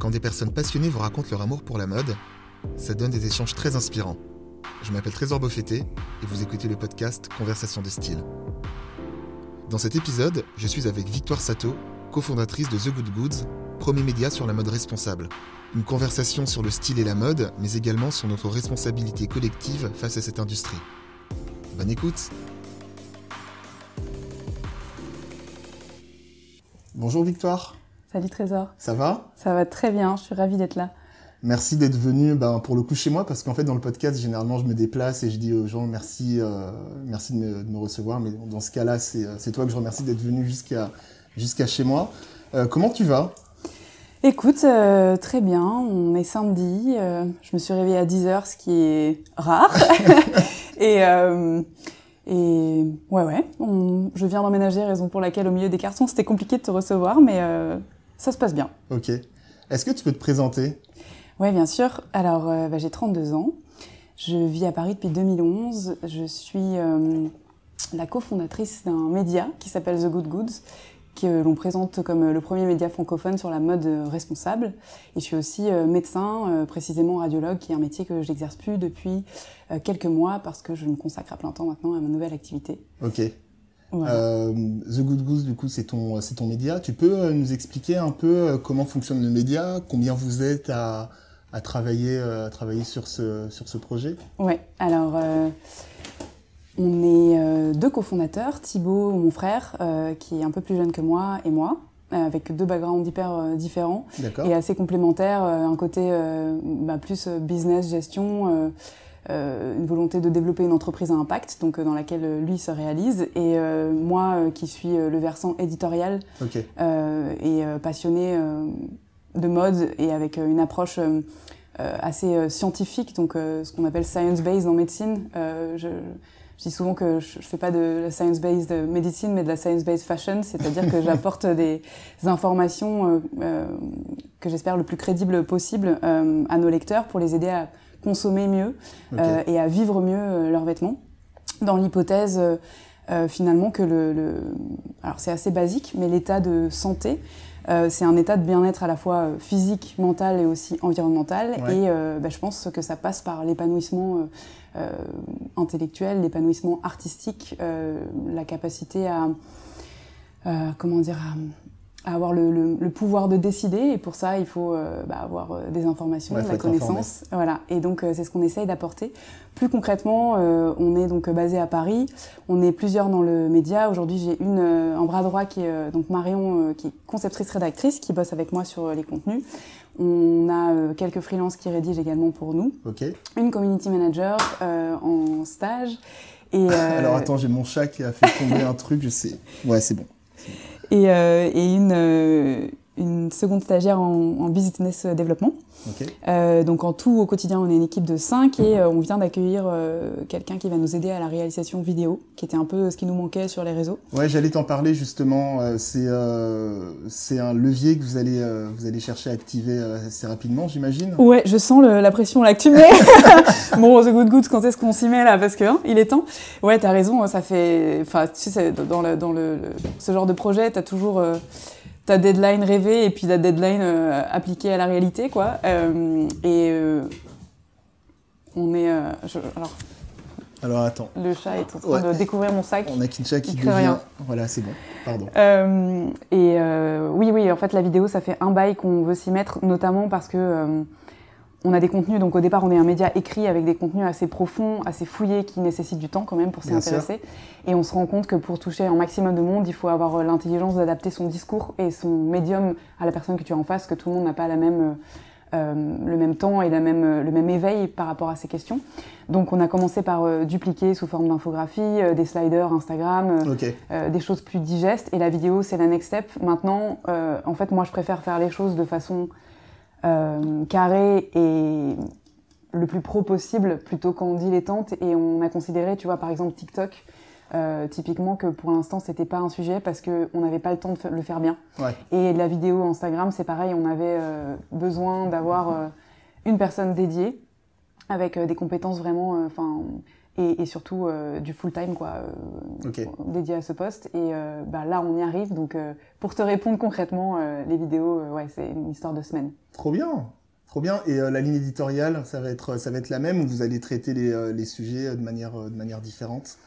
Quand des personnes passionnées vous racontent leur amour pour la mode, ça donne des échanges très inspirants. Je m'appelle Trésor Beaufetté et vous écoutez le podcast Conversation de style. Dans cet épisode, je suis avec Victoire Sato, cofondatrice de The Good Goods, premier média sur la mode responsable. Une conversation sur le style et la mode, mais également sur notre responsabilité collective face à cette industrie. Bonne écoute Bonjour Victoire. Salut Trésor. Ça va? Ça va très bien, je suis ravie d'être là. Merci d'être venu ben, pour le coup chez moi parce qu'en fait dans le podcast généralement je me déplace et je dis aux gens merci euh, merci de me, de me, recevoir mais dans ce cas-là c'est toi que je remercie d'être venu jusqu'à jusqu'à chez moi. Euh, comment tu vas? Écoute, euh, très bien, on est samedi, euh, je me suis réveillée à 10h ce qui est rare et et ouais, ouais, on, je viens d'emménager, raison pour laquelle au milieu des cartons c'était compliqué de te recevoir, mais euh, ça se passe bien. Ok. Est-ce que tu peux te présenter? Oui, bien sûr. Alors, euh, bah, j'ai 32 ans. Je vis à Paris depuis 2011. Je suis euh, la cofondatrice d'un média qui s'appelle The Good Goods, que l'on présente comme le premier média francophone sur la mode responsable. Et je suis aussi euh, médecin, euh, précisément radiologue, qui est un métier que j'exerce plus depuis euh, quelques mois parce que je me consacre à plein temps maintenant à ma nouvelle activité. Ok. Voilà. The Good Goose, du coup, c'est ton, c'est ton média. Tu peux nous expliquer un peu comment fonctionne le média, combien vous êtes à, à travailler, à travailler sur ce, sur ce projet? Ouais. Alors. On est euh, deux cofondateurs, Thibaut, mon frère, euh, qui est un peu plus jeune que moi, et moi, euh, avec deux backgrounds hyper euh, différents et assez complémentaires. Euh, un côté bah, plus business, gestion, une volonté de développer une entreprise à impact, donc dans laquelle lui se réalise, et moi qui suis le versant éditorial okay. et passionné de mode et avec une approche assez scientifique, donc ce qu'on appelle science-based en médecine. je, je dis souvent que je ne fais pas de la science-based medicine, mais de la science-based fashion, c'est-à-dire que j'apporte des informations euh, euh, que j'espère le plus crédibles possible euh, à nos lecteurs pour les aider à consommer mieux okay. euh, et à vivre mieux leurs vêtements. Dans l'hypothèse, euh, finalement, que le, le... alors c'est assez basique, mais l'état de santé, euh, c'est un état de bien-être à la fois physique, mental et aussi environnemental. Ouais. Et euh, bah, je pense que ça passe par l'épanouissement euh, intellectuel, l'épanouissement artistique, euh, la capacité à, euh, comment dire, à, avoir le, le, le, pouvoir de décider. Et pour ça, il faut bah, avoir des informations, ouais, de la connaissance. Voilà. Et donc, c'est ce qu'on essaye d'apporter. Plus concrètement, on est donc basé à Paris. On est plusieurs dans le média. Aujourd'hui, j'ai une en bras droit qui est donc Marion, qui est conceptrice rédactrice, qui bosse avec moi sur les contenus. On a euh, quelques freelances qui rédigent également pour nous. Okay. Une community manager euh, en stage. Et, euh... Alors attends, j'ai mon chat qui a fait tomber un truc, je sais. Ouais, c'est bon. Et, euh, et une, une seconde stagiaire en, en business développement. Okay. Euh, donc en tout, au quotidien, on est une équipe de 5 et euh, on vient d'accueillir euh, quelqu'un qui va nous aider à la réalisation vidéo, qui était un peu ce qui nous manquait sur les réseaux. Ouais, j'allais t'en parler justement. C'est c'est un levier que vous allez vous allez chercher à activer assez rapidement, j'imagine. Ouais, je sens le, la pression là que tu mets. bon, The Good Goods, quand est-ce qu'on s'y met là? Parce que hein, il est temps. Ouais, t'as raison. Ça fait, enfin, tu sais, dans le dans le, le ce genre de projet, t'as toujours ta deadline rêvée et puis la deadline euh, appliquée à la réalité, quoi. Euh, et euh, on est. Je, alors. Alors attends. Le chat est en train ouais. de découvrir mon sac. On a Kincha qui devient. Rien. Voilà, c'est bon. Pardon. et oui, oui. En fait, la vidéo, ça fait un bail qu'on veut s'y mettre, notamment parce que on a des contenus, donc au départ on est un média écrit avec des contenus assez profonds, assez fouillés, qui nécessitent du temps quand même pour s'y intéresser. Et on se rend compte que pour toucher un maximum de monde, il faut avoir l'intelligence d'adapter son discours et son médium à la personne que tu as en face, que tout le monde n'a pas la même, euh, le même temps et la même, le même éveil par rapport à ces questions. Donc on a commencé par euh, dupliquer sous forme d'infographie, euh, des sliders Instagram, okay. des choses plus digestes. Et la vidéo c'est la next step. Maintenant, en fait moi je préfère faire les choses de façon euh, carré et le plus pro possible plutôt qu'en dilettante et on a considéré tu vois par exemple TikTok euh, typiquement que pour l'instant c'était pas un sujet parce que on n'avait pas le temps de le faire bien ouais. et la vidéo Instagram c'est pareil on avait euh, besoin d'avoir euh, une personne dédiée avec euh, des compétences vraiment enfin et, surtout du full time quoi, dédié à ce poste. Et bah, là, on y arrive. Donc, pour te répondre concrètement, les vidéos, ouais, c'est une histoire de semaine. Trop bien. Trop bien. Et la ligne éditoriale, ça va être, ça va être la même ou vous allez traiter les, les sujets de manière, de manière différente?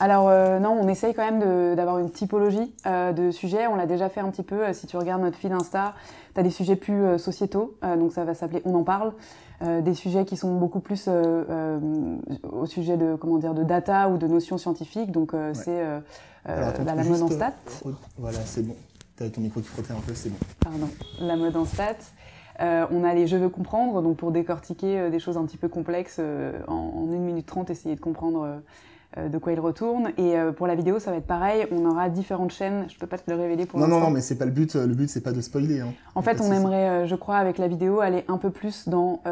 Alors euh, non, on essaye quand même d'avoir une typologie euh, de sujets. On l'a déjà fait un petit peu. Euh, si tu regardes notre feed Insta, tu as des sujets plus sociétaux, donc ça va s'appeler On en parle. des sujets qui sont beaucoup plus au sujet de comment dire de data ou de notions scientifiques. Donc c'est bah, la mode en stats. Voilà, c'est bon. Tu as ton micro qui frottait un peu, c'est bon. Pardon. La mode en stats. on a les je veux comprendre, donc pour décortiquer des choses un petit peu complexes en, en 1 minute 30, essayer de comprendre euh, de quoi il retourne. Et euh, pour la vidéo, ça va être pareil. On aura différentes chaînes. Je peux pas te le révéler pour l'instant. Non, non, mais c'est pas le but. Le but, c'est pas de spoiler. Hein. En fait, on aimerait, euh, je crois, avec la vidéo, aller un peu plus dans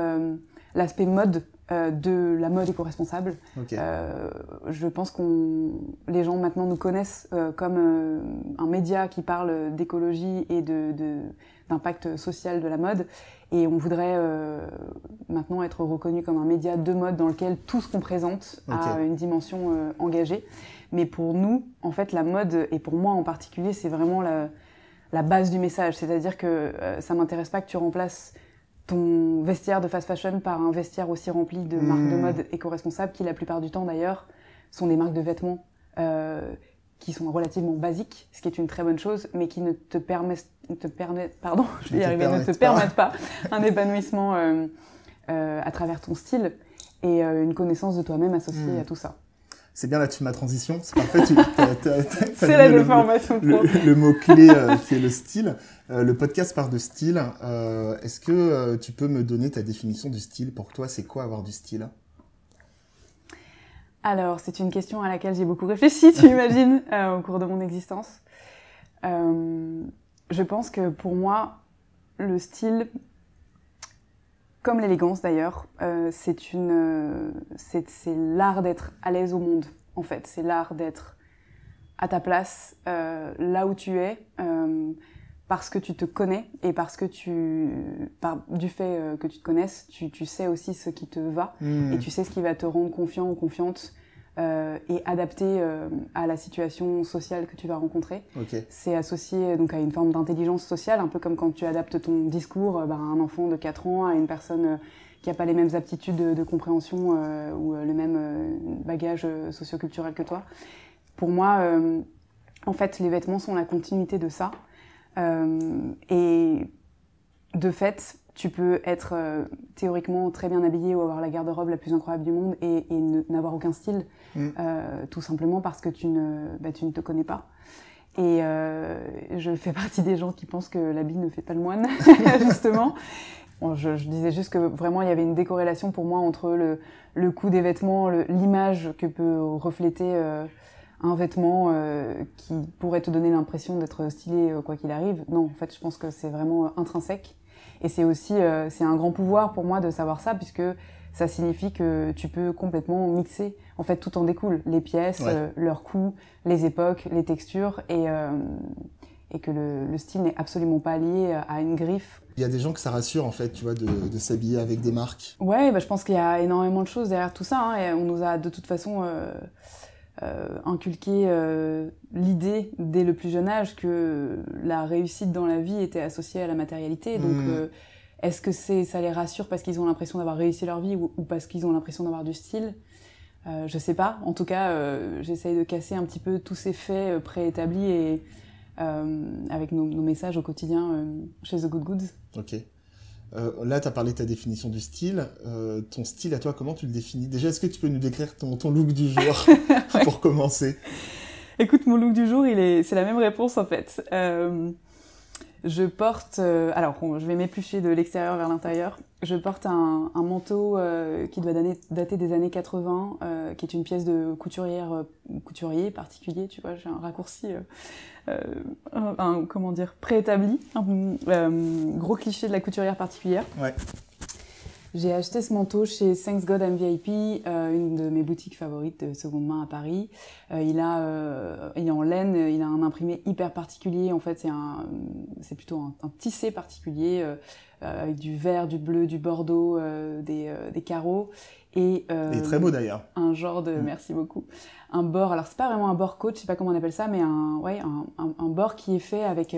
l'aspect mode de la mode éco-responsable. je pense qu'on, les gens maintenant nous connaissent comme un média qui parle d'écologie et de, d'impact social de la mode. Et on voudrait euh, maintenant être reconnu comme un média de mode dans lequel tout ce qu'on présente a une dimension euh, engagée. Mais pour nous, en fait, la mode, et pour moi en particulier, c'est vraiment la, la, base du message. C'est-à-dire que euh, ça m'intéresse pas que tu remplaces ton vestiaire de fast fashion par un vestiaire aussi rempli de marques de hmm. mode éco-responsables qui, la plupart du temps d'ailleurs, sont des marques de vêtements qui sont relativement basiques, ce qui est une très bonne chose, mais qui ne te permettent, te permettent pardon, je vais y arriver, ne te permettent pas un épanouissement euh, euh, à travers ton style et euh, une connaissance de toi-même associée hmm. à tout ça. C'est bien là-dessus ma transition, c'est parfait. c'est la déformation. Le, le, mot-clé qui est le style. le podcast part de style. Est-ce que tu peux me donner ta définition du style Pour toi, c'est quoi avoir du style? Alors, c'est une question à laquelle j'ai beaucoup réfléchi, tu imagines, euh, au cours de mon existence. Euh, je pense que pour moi, le style, comme l'élégance d'ailleurs, euh, c'est une, c'est l'art d'être à l'aise au monde. En fait, c'est l'art d'être à ta place, là où tu es, parce que tu te connais et parce que tu, par, du fait que tu te connaisses, tu, tu, sais aussi ce qui te va hmm. et tu sais ce qui va te rendre confiant ou confiante euh, et adapté euh, à la situation sociale que tu vas rencontrer. C'est associé donc à une forme d'intelligence sociale, un peu comme quand tu adaptes ton discours bah, à un enfant de 4 ans, à une personne qui n'a pas les mêmes aptitudes de, de compréhension ou le même bagage socioculturel que toi. Pour moi, en fait, les vêtements sont la continuité de ça. Euh, et de fait, tu peux être euh, théoriquement très bien habillé ou avoir la garde-robe la plus incroyable du monde et, n'avoir aucun style, mm. euh, tout simplement parce que tu ne, bah, tu ne te connais pas. Et je fais partie des gens qui pensent que l'habit ne fait pas le moine, justement. je, disais juste que vraiment il y avait une décorrélation pour moi entre le, le coût des vêtements, l'image que peut refléter un vêtement euh, qui pourrait te donner l'impression d'être stylé euh, quoi qu'il arrive. Non, en fait, je pense que c'est vraiment euh, intrinsèque. Et c'est aussi, c'est un grand pouvoir pour moi de savoir ça, puisque ça signifie que tu peux complètement mixer. En fait, tout en découle. Les pièces, leurs coûts, les époques, les textures, et, et que le, le style n'est absolument pas lié à une griffe. Il y a des gens que ça rassure, en fait, tu vois, de, de s'habiller avec des marques. Ouais, bah, je pense qu'il y a énormément de choses derrière tout ça. Hein, et on nous a de toute façon euh, inculquer euh, l'idée dès le plus jeune âge que la réussite dans la vie était associée à la matérialité. Donc, hmm. euh, est-ce que c'est ça les rassure parce qu'ils ont l'impression d'avoir réussi leur vie ou, parce qu'ils ont l'impression d'avoir du style? Euh, Je sais pas. En tout cas, j'essaye de casser un petit peu tous ces faits préétablis et avec nos, nos, messages au quotidien chez The Good Goods. Ok. Euh, là, tu as parlé de ta définition du style. Euh, ton style, à toi, comment tu le définis? Déjà, est-ce que tu peux nous décrire ton, ton look du jour pour commencer? Écoute, mon look du jour, il est, c'est la même réponse en fait. Euh, je porte, euh, alors je vais m'éplucher de l'extérieur vers l'intérieur. Je porte un, un manteau euh, qui doit dater, des années 80, euh, qui est une pièce de couturière, couturier particulier, tu vois, j'ai un raccourci, un, comment dire, préétabli, un gros cliché de la couturière particulière. Ouais. J'ai acheté ce manteau chez Thanks God MVP, euh, une de mes boutiques favorites de seconde main à Paris. Euh, il a, euh, il est en laine, il a un imprimé hyper particulier. En fait, c'est un, c'est plutôt un, tissé particulier avec du vert, du bleu, du bordeaux, des, des, carreaux. Et, et, très beau d'ailleurs. Un genre de, mm. merci beaucoup, un bord. Alors c'est pas vraiment un bord coach, je sais pas comment on appelle ça, mais un, ouais, un, un, un bord qui est fait avec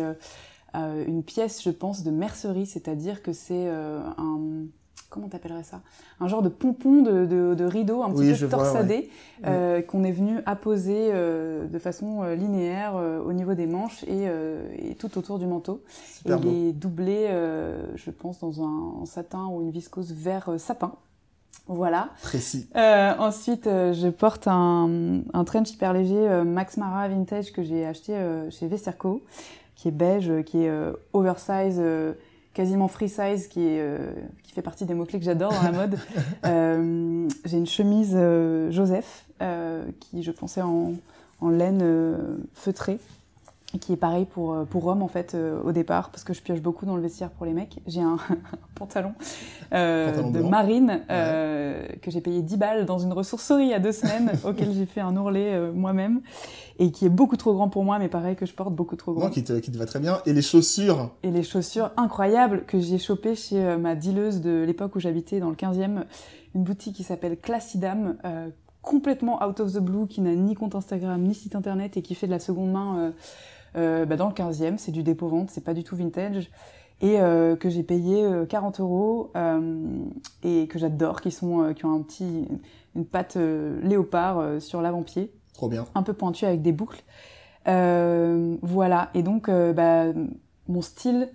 une pièce, je pense, de mercerie, c'est-à-dire que c'est un comment t'appellerais ça? Un genre de pompon de, de, rideau un petit peu torsadé euh, qu'on est venu apposer euh, de façon euh, linéaire au niveau des manches et, et, tout autour du manteau. et il est doublé, je pense, dans un, satin ou une viscose vert sapin. Voilà. Précis. ensuite, je porte un, un trench hyper léger Max Mara Vintage que j'ai acheté chez Vesterco, qui est beige, qui est oversize quasiment free size qui, est, euh, qui fait partie des mots-clés que j'adore dans la mode. euh, j'ai une chemise euh, Joseph qui je pensais en, en laine feutrée qui est pareil pour, euh, pour Rome en fait euh, au départ parce que je pioche beaucoup dans le vestiaire pour les mecs. J'ai un, pantalon, euh, de marine euh, que j'ai payé 10 balles dans une ressourcerie il y a deux semaines auquel j'ai fait un ourlet moi-même et qui est beaucoup trop grand pour moi mais pareil que je porte beaucoup trop grand. Non, qui, te, qui te va très bien. Et les chaussures Et les chaussures incroyables que j'ai chopées chez ma dealeuse de l'époque où j'habitais dans le 15e, une boutique qui s'appelle Classidam complètement out of the blue, qui n'a ni compte Instagram, ni site internet et qui fait de la seconde main euh, bah, dans le 15e, c'est du dépôt-vente, c'est pas du tout vintage, et euh, que j'ai payé 40 euh, euros et que j'adore, qui sont qui ont un petit une patte léopard sur l'avant-pied. Trop bien. Un peu pointu avec des boucles. voilà, et donc bah, mon style,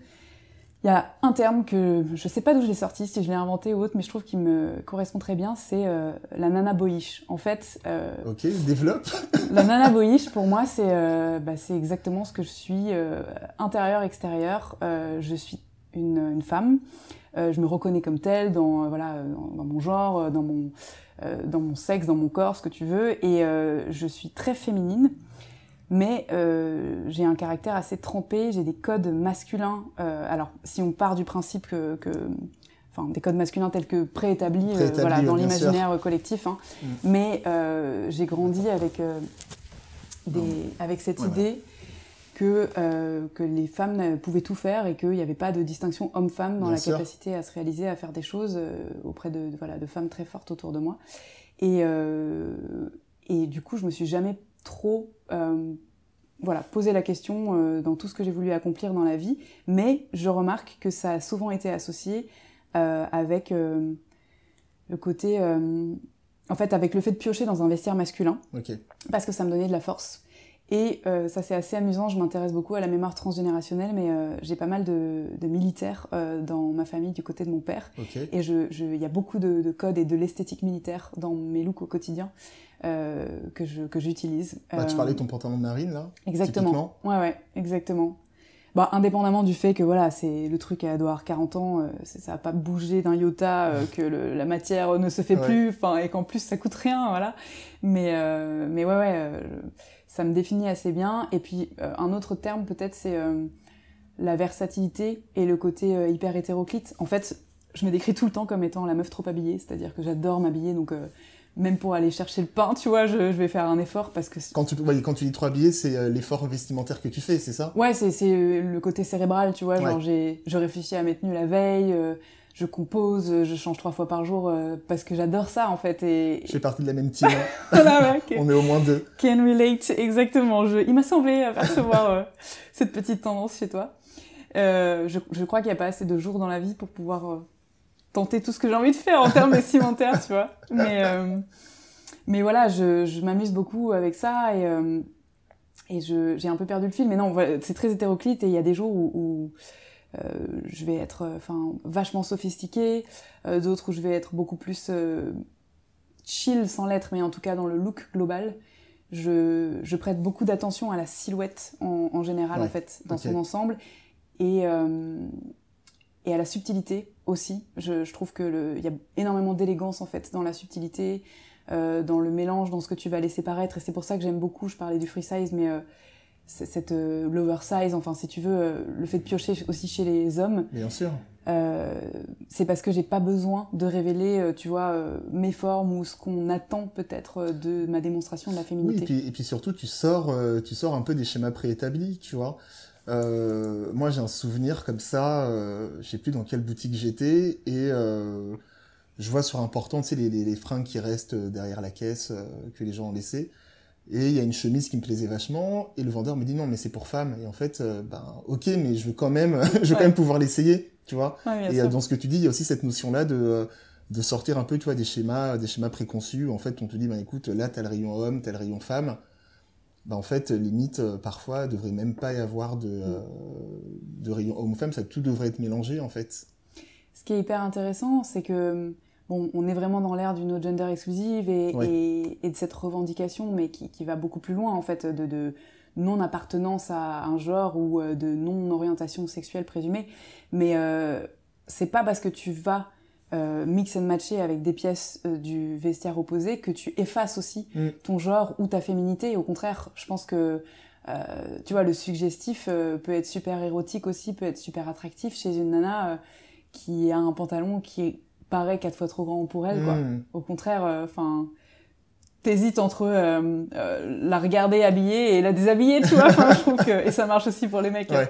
il y a un terme que je sais pas d'où je l'ai sorti, si je l'ai inventé ou autre, mais je trouve qu'il me correspond très bien, c'est euh, la nana boyish. En fait. Euh, ok, développe. la nana boyish, pour moi, c'est euh, bah, c'est exactement ce que je suis, intérieur, extérieur. Je suis une, une femme. je me reconnais comme telle dans voilà dans, dans mon genre, dans mon dans mon sexe, dans mon corps, ce que tu veux, et je suis très féminine mais euh, j'ai un caractère assez trempé, j'ai des codes masculins. Euh, alors, si on part du principe que, que enfin, des codes masculins tels que préétablis, euh, voilà, dans l'imaginaire collectif, hein, mm. mais j'ai grandi avec des, avec cette idée. Que, que les femmes pouvaient tout faire et qu'il n'y avait pas de distinction homme-femme dans Bien la sûr. capacité à se réaliser, à faire des choses auprès de, de, voilà, de femmes très fortes autour de moi. Et, et du coup, je me suis jamais trop euh, voilà, poser la question euh, dans tout ce que j'ai voulu accomplir dans la vie, mais je remarque que ça a souvent été associé euh, avec euh, le côté, en fait, avec le fait de piocher dans un vestiaire masculin, okay. parce que ça me donnait de la force. Et ça c'est assez amusant, je m'intéresse beaucoup à la mémoire transgénérationnelle, mais j'ai pas mal de, de militaires dans ma famille du côté de mon père. Okay. Et il je, je, y a beaucoup de, de codes et de l'esthétique militaire dans mes looks au quotidien que je que j'utilise. Bah, tu parlais de ton pantalon de marine là Exactement. Ouais ouais, exactement. Bah, indépendamment du fait que voilà, c'est le truc à doit avoir 40 ans, euh, ça n'a pas bougé d'un iota, euh, que le, la matière ne se fait ouais. plus, enfin et qu'en plus ça coûte rien, voilà. Mais euh, mais ouais ouais, euh, ça me définit assez bien. Et puis euh, un autre terme peut-être c'est euh, la versatilité et le côté hyper hétéroclite. En fait, je me décris tout le temps comme étant la meuf trop habillée, c'est-à-dire que j'adore m'habiller, donc même pour aller chercher le pain, tu vois, je, je vais faire un effort parce que... Quand tu, ouais, quand tu dis trop habillé, c'est euh, l'effort vestimentaire que tu fais, c'est ça? Ouais, c'est euh, le côté cérébral, tu vois, genre je réfléchis à mes tenues la veille, euh, je compose, je change trois fois par jour euh, parce que j'adore ça en fait. Et... Je fais partie de la même team. Hein. ouais, okay. On est au moins deux. Can relate, exactement. Je... Il m'a semblé percevoir euh, cette petite tendance chez toi. Je, je crois qu'il n'y a pas assez de jours dans la vie pour pouvoir tenter tout ce que j'ai envie de faire en termes vestimentaires, tu vois. Mais, euh, mais voilà, je, je m'amuse beaucoup avec ça et, euh, et j'ai un peu perdu le fil. Mais non, voilà, c'est très hétéroclite et il y a des jours où, où euh, je vais être enfin vachement sophistiquée, euh, d'autres où je vais être beaucoup plus chill sans l'être, mais en tout cas dans le look global. Je, je prête beaucoup d'attention à la silhouette en, en général, ouais. en fait, dans okay. son ensemble. Et, et à la subtilité aussi. Je, je trouve que il y a énormément d'élégance en fait dans la subtilité, euh, dans le mélange, dans ce que tu vas laisser paraître. Et c'est pour ça que j'aime beaucoup. Je parlais du free size, mais euh, cette euh, l'oversize, enfin si tu veux, euh, le fait de piocher aussi chez les hommes. Bien sûr. C'est parce que j'ai pas besoin de révéler, tu vois, mes formes ou ce qu'on attend peut-être de ma démonstration de la féminité. Oui, et puis, et puis surtout, tu sors, tu sors un peu des schémas préétablis, tu vois. Moi, j'ai un souvenir comme ça, je sais plus dans quelle boutique j'étais, et je vois sur un portant, tu sais, les, les, fringues qui restent derrière la caisse que les gens ont laissées. Et il y a une chemise qui me plaisait vachement, et le vendeur me dit non, mais c'est pour femme. Et en fait, ben ok, mais je veux quand même, je veux quand même pouvoir l'essayer, tu vois. et dans ce que tu dis, il y a aussi cette notion-là de de sortir un peu, tu vois, des schémas, des schémas préconçus. En fait, on te dit, ben écoute, là, t'as le rayon homme, t'as le rayon femme. Ben, en fait, limite, euh, parfois, il devrait même pas y avoir de, euh, de rayon homme-femme, ça tout devrait être mélangé, en fait. Ce qui est hyper intéressant, c'est que, bon, on est vraiment dans l'ère d'une gender exclusive et, et, de cette revendication, mais qui, qui, va beaucoup plus loin, en fait, de, de non-appartenance à un genre ou euh, de non-orientation sexuelle présumée. Mais euh, c'est pas parce que tu vas euh, mix and matcher avec des pièces euh, du vestiaire opposé que tu effaces aussi mm. ton genre ou ta féminité. au contraire, je pense que euh, tu vois, le suggestif peut être super érotique aussi, peut être super attractif chez une nana qui a un pantalon qui paraît quatre fois trop grand pour elle. Quoi. Mm. Au contraire, enfin t'hésites entre la regarder habillée et la déshabiller, tu vois. je trouve que et ça marche aussi pour les mecs. Hein.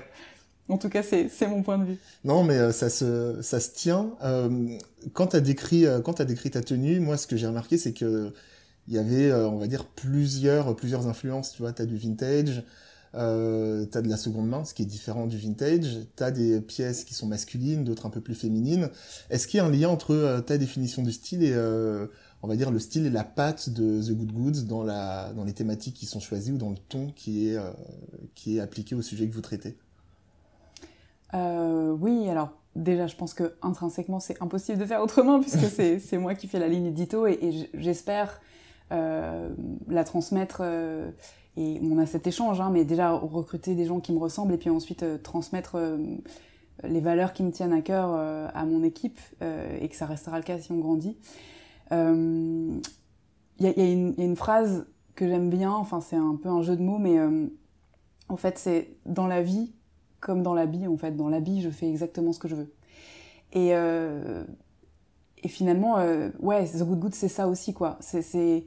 En tout cas, c'est mon point de vue. Non, mais euh, ça, se, ça se tient. Euh, quand tu as, décrit, euh, décrit ta tenue, moi, ce que j'ai remarqué, c'est que il y avait, on va dire, plusieurs, plusieurs influences. Tu vois, as du vintage, euh, tu as de la seconde main, ce qui est différent du vintage. Tu as des pièces qui sont masculines, d'autres un peu plus féminines. Est-ce qu'il y a un lien entre ta définition du style et, on va dire, le style et la patte de The Good Goods dans, la, dans les thématiques qui sont choisies ou dans le ton qui est, qui est appliqué au sujet que vous traitez? Euh, oui, alors déjà, je pense que intrinsèquement, c'est impossible de faire autrement puisque c'est moi qui fais la ligne édito et, et j'espère euh, la transmettre. Euh, et on a cet échange, hein, mais déjà recruter des gens qui me ressemblent et puis ensuite euh, transmettre euh, les valeurs qui me tiennent à cœur euh, à mon équipe et que ça restera le cas si on grandit. Il y y, a, une phrase que j'aime bien, enfin c'est un peu un jeu de mots, mais en fait c'est dans la vie, comme dans l'habit, en fait. Dans l'habit, je fais exactement ce que je veux. Et, euh, et finalement, euh, ouais, The Good Good, c'est ça aussi, quoi. C'est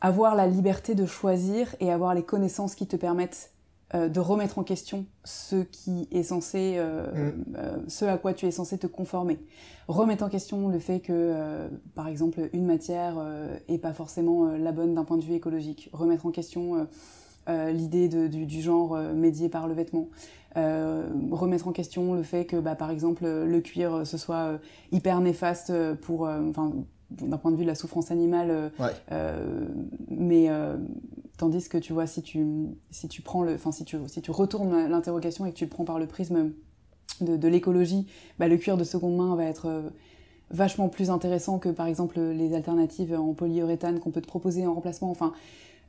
avoir la liberté de choisir et avoir les connaissances qui te permettent euh, de remettre en question ce qui est censé, mm. ce à quoi tu es censé te conformer. Remettre en question le fait que, par exemple, une matière est pas forcément la bonne d'un point de vue écologique. Remettre en question l'idée du, du, genre médié par le vêtement. Euh, remettre en question le fait que, bah, par exemple, le cuir, euh, ce soit euh, hyper néfaste pour, enfin, d'un point de vue de la souffrance animale, mais tandis que tu vois, si tu, si tu prends le, enfin, si tu, si tu retournes l'interrogation et que tu le prends par le prisme de, de l'écologie, bah, le cuir de seconde main va être vachement plus intéressant que par exemple les alternatives en polyuréthane qu'on peut te proposer en remplacement. Enfin,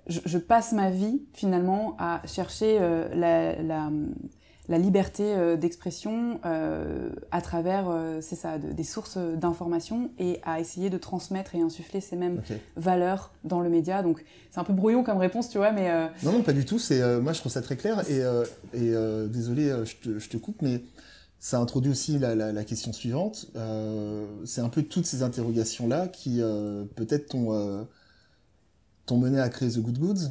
je, je passe ma vie finalement à chercher la, la, la liberté euh, d'expression euh, à travers, euh, c'est ça, des sources d'information et à essayer de transmettre et insuffler ces mêmes valeurs dans le média. Donc c'est un peu brouillon comme réponse, tu vois, mais... Non, non, pas du tout. C'est Moi, je trouve ça très clair. Et, et désolé, je te, je, te, coupe, mais ça introduit aussi la, la, la question suivante. c'est un peu toutes ces interrogations-là qui, peut-être, t'ont mené à créer The Good Goods.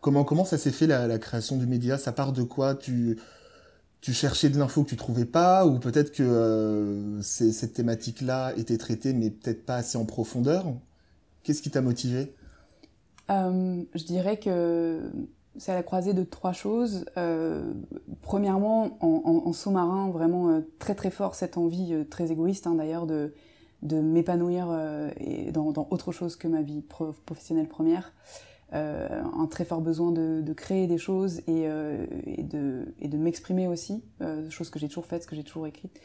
Comment, comment ça s'est fait la, la, création du média? Ça part de quoi? Tu, tu cherchais de l'info que tu trouvais pas, ou peut-être que euh, cette thématique-là était traitée, mais peut-être pas assez en profondeur. Qu'est-ce qui t'a motivé? Euh, Je dirais que c'est à la croisée de trois choses. Euh, premièrement, en, sous-marin, vraiment très très fort cette envie très égoïste hein, d'ailleurs de, m'épanouir dans, autre chose que ma vie professionnelle première euh, un très fort besoin de, de créer des choses et, euh, et de, et de m'exprimer aussi, euh, chose que j'ai toujours faite, que j'ai toujours écrite,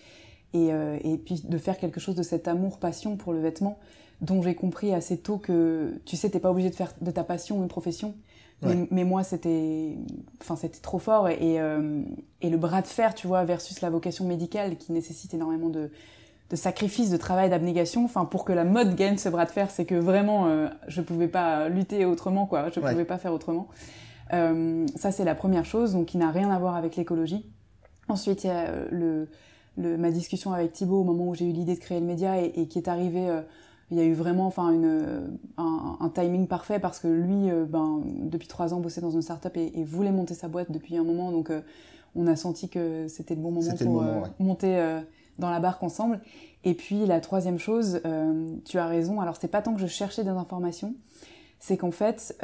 et, euh, et puis de faire quelque chose de cet amour-passion pour le vêtement, dont j'ai compris assez tôt que, tu sais, t'es pas obligé de faire de ta passion une profession, ouais. mais, mais, moi c'était, enfin c'était trop fort, et, et le bras de fer, tu vois, versus la vocation médicale qui nécessite énormément de de sacrifice, de travail, d'abnégation, enfin pour que la mode gagne ce bras de fer, c'est que vraiment euh, je pouvais pas lutter autrement, quoi. Je ouais. pouvais pas faire autrement. Euh, ça c'est la première chose, donc qui n'a rien à voir avec l'écologie. Ensuite il y a euh, le, le, ma discussion avec Thibaut au moment où j'ai eu l'idée de créer le média et, et qui est arrivé. Euh, il y a eu vraiment enfin une un, un, timing parfait parce que lui euh, ben depuis trois ans bossait dans une startup et, et voulait monter sa boîte depuis un moment donc on a senti que c'était le bon moment pour monter la barque ensemble. Et puis la troisième chose, tu as raison. Alors c'est pas tant que je cherchais des informations, c'est qu'en fait,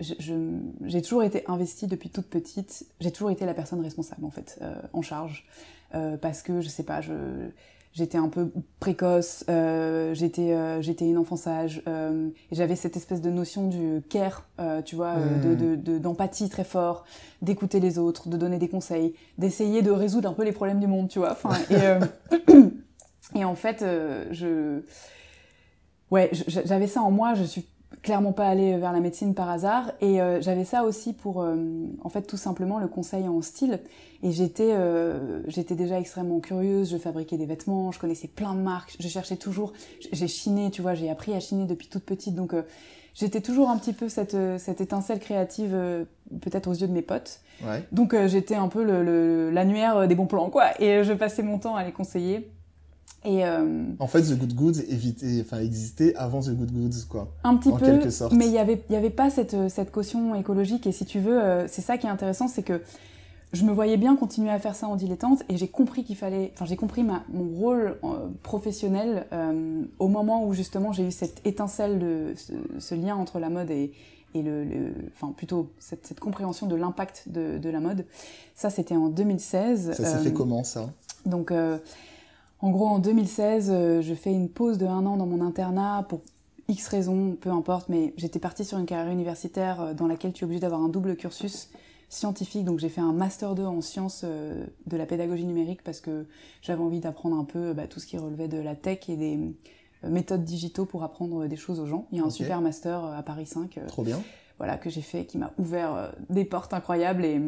j'ai toujours été investie depuis toute petite. J'ai toujours été la personne responsable en fait, en charge, parce que je sais pas, je j'étais un peu précoce, euh, j'étais euh, j'étais une enfant sage, euh, et j'avais cette espèce de notion du care, euh, tu vois, euh, de hmm. d'empathie de, très fort, d'écouter les autres, de donner des conseils, d'essayer de résoudre un peu les problèmes du monde, tu vois. Enfin, et, et en fait, je ouais, j'avais ça en moi. Je suis clairement pas aller vers la médecine par hasard. Et euh, j'avais ça aussi pour euh, en fait tout simplement le conseil en style. Et j'étais euh, j'étais déjà extrêmement curieuse. Je fabriquais des vêtements. Je connaissais plein de marques. Je cherchais toujours. J'ai chiné tu vois j'ai appris à chiner depuis toute petite. Donc j'étais toujours un petit peu cette cette étincelle créative peut-être aux yeux de mes potes. Ouais. donc j'étais un peu l'annuaire le, des bons plans quoi. Et je passais mon temps à les conseiller et euh, En fait, The Good Goods évitait, enfin, existait avant The Good Goods, quoi. Un petit peu, mais il n'y avait, y avait pas cette, cette caution écologique. Et si tu veux, euh, c'est ça qui est intéressant, c'est que je me voyais bien continuer à faire ça en dilettante et j'ai compris qu'il fallait, enfin j'ai compris ma, mon rôle euh, professionnel euh, au moment où justement j'ai eu cette étincelle de ce, ce, lien entre la mode et, et le, le, enfin plutôt cette, cette compréhension de l'impact de, de, la mode. Ça c'était en 2016. Ça s'est fait comment ça? Donc en gros, en 2016, euh, je fais une pause de un an dans mon internat pour X raisons, peu importe, mais j'étais partie sur une carrière universitaire euh, dans laquelle tu es obligé d'avoir un double cursus scientifique. Donc j'ai fait un master 2 en sciences euh, de la pédagogie numérique parce que j'avais envie d'apprendre un peu bah, tout ce qui relevait de la tech et des méthodes digitaux pour apprendre des choses aux gens. Il y a un super master à Paris 5. Trop bien. Voilà, que j'ai fait, qui m'a ouvert des portes incroyables et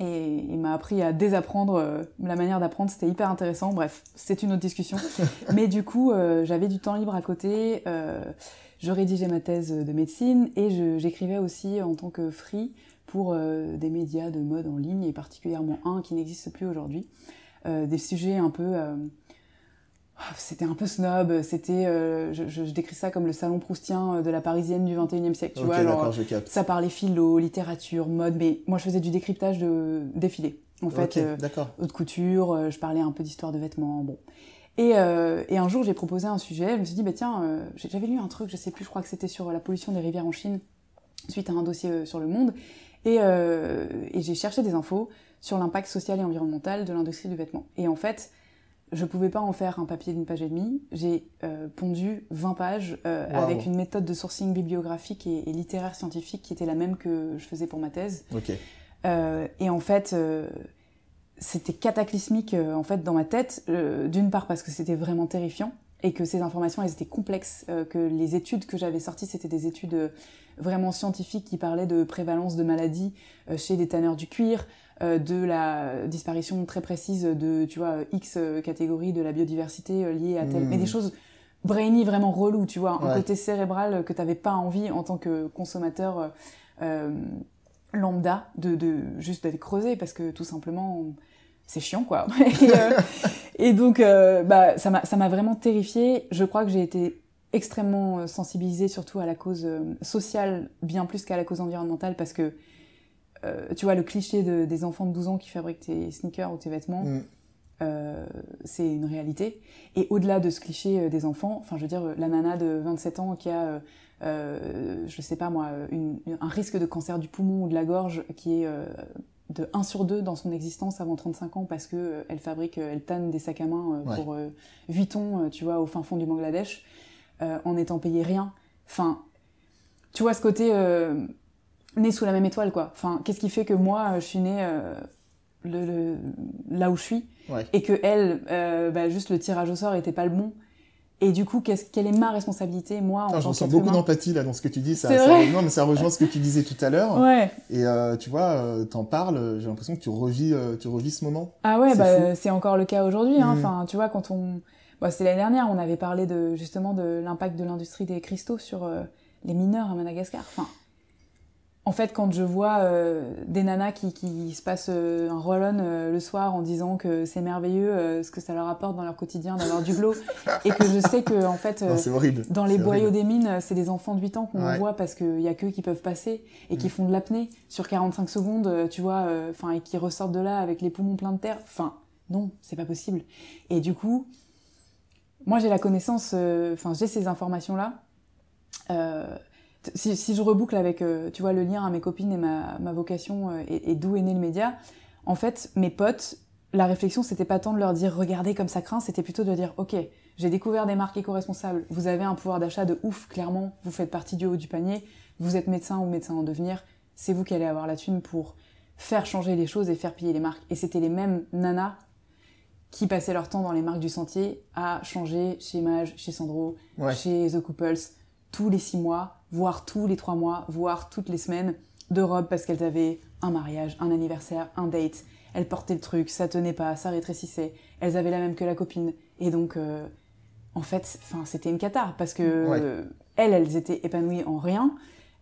et il m'a appris à désapprendre euh, la manière d'apprendre, c'était hyper intéressant. Bref, c'est une autre discussion. Mais du coup, euh, j'avais du temps libre à côté. Euh, je rédigeais ma thèse de médecine et j'écrivais aussi en tant que free pour des médias de mode en ligne et particulièrement un qui n'existe plus aujourd'hui. des sujets un peu c'était un peu snob, c'était, euh, je, je, décris ça comme le salon proustien euh, de la parisienne du 21e siècle, tu vois. Alors, ça parlait philo, littérature, mode, mais moi je faisais du décryptage de défilés. En fait, euh, haute couture, euh, je parlais un peu d'histoire de vêtements, bon. Et, et un jour j'ai proposé un sujet, je me suis dit, bah tiens, j'avais lu un truc, je sais plus, je crois que c'était sur la pollution des rivières en Chine, suite à un dossier sur le monde, et, et j'ai cherché des infos sur l'impact social et environnemental de l'industrie du vêtement. Et en fait, je pouvais pas en faire un papier d'une page et demie. J'ai euh, pondu 20 pages euh, avec une méthode de sourcing bibliographique et, littéraire scientifique qui était la même que je faisais pour ma thèse. Euh, et en fait, c'était cataclysmique en fait dans ma tête. d'une part parce que c'était vraiment terrifiant et que ces informations elles étaient complexes, que les études que j'avais sorties c'était des études vraiment scientifiques qui parlaient de prévalence de maladies chez des tanneurs du cuir, de la disparition très précise de, tu vois, X catégories de la biodiversité euh, liée à telle... Mais des hmm. choses brainy, vraiment relou, tu vois, un côté cérébral que t'avais pas envie en tant que consommateur euh, lambda de, de juste d'aller creuser parce que tout simplement c'est chiant quoi. et, donc bah ça m'a ça m'a vraiment terrifiée. Je crois que j'ai été extrêmement sensibilisée surtout à la cause sociale bien plus qu'à la cause environnementale parce que euh, tu vois, le cliché des enfants de 12 ans qui fabriquent tes sneakers ou tes vêtements, mm. euh, c'est une réalité. Et au-delà de ce cliché euh, des enfants, enfin, je veux dire, la nana de 27 ans qui a, je sais pas moi, un risque de cancer du poumon ou de la gorge qui est de 1 sur 2 dans son existence avant 35 ans parce que elle fabrique, elle tanne des sacs à main pour 8 tons, tu vois, au fin fond du Bangladesh, en étant payé rien. Enfin, tu vois ce côté née sous la même étoile, quoi. Enfin, qu'est-ce qui fait que moi, je suis née euh, le, là où je suis, et que elle, euh, bah, juste le tirage au sort était pas le bon. Et du coup, qu'est-ce, quelle est ma responsabilité, moi, en ah, Je ressens beaucoup d'empathie là dans ce que tu dis. Ça, ça, non, mais ça rejoint ce que tu disais tout à l'heure. Ouais. Et euh, tu vois, euh, t'en parles. J'ai l'impression que tu revis, euh, tu revis ce moment. Ah ouais, c'est bah, c'est encore le cas aujourd'hui. Hein. Mm. Enfin, tu vois, quand on, bah, c'était l'année dernière, on avait parlé de justement de l'impact de l'industrie des cristaux sur les mineurs à Madagascar. Enfin, en fait, quand je vois euh, des nanas qui, qui se passent euh, un roll-on euh, le soir en disant que c'est merveilleux ce que ça leur apporte dans leur quotidien d'avoir du glow, et que je sais que en fait, dans les boyaux des mines, c'est des enfants de 8 ans qu'on voit parce qu'il y a qu'eux qui peuvent passer et qui mm. font de l'apnée sur 45 secondes, tu vois, enfin et qui ressortent de là avec les poumons pleins de terre. Enfin, non, c'est pas possible. Et du coup, moi j'ai la connaissance, enfin j'ai ces informations là si, si, je reboucle avec, euh, tu vois, le lien à mes copines et ma, ma vocation euh, et, d'où est né le média, en fait, mes potes, la réflexion, c'était pas tant de leur dire regardez comme ça craint, c'était plutôt de dire ok, j'ai découvert des marques éco-responsables, vous avez un pouvoir d'achat de ouf, clairement, vous faites partie du haut du panier, vous êtes médecin ou médecin en devenir, c'est vous qui allez avoir la thune pour faire changer les choses et faire piller les marques. Et c'était les mêmes nanas qui passaient leur temps dans les marques du sentier à changer chez Mage, chez Sandro, chez The Couples, tous les six mois, voire tous les trois mois, voire toutes les semaines de robes parce qu'elles avaient un mariage, un anniversaire, un date. Elles portaient le truc, ça tenait pas, ça rétrécissait. Elles avaient la même que la copine. Et donc, euh, en fait, c'était une cathare parce que elles, elles étaient épanouies en rien.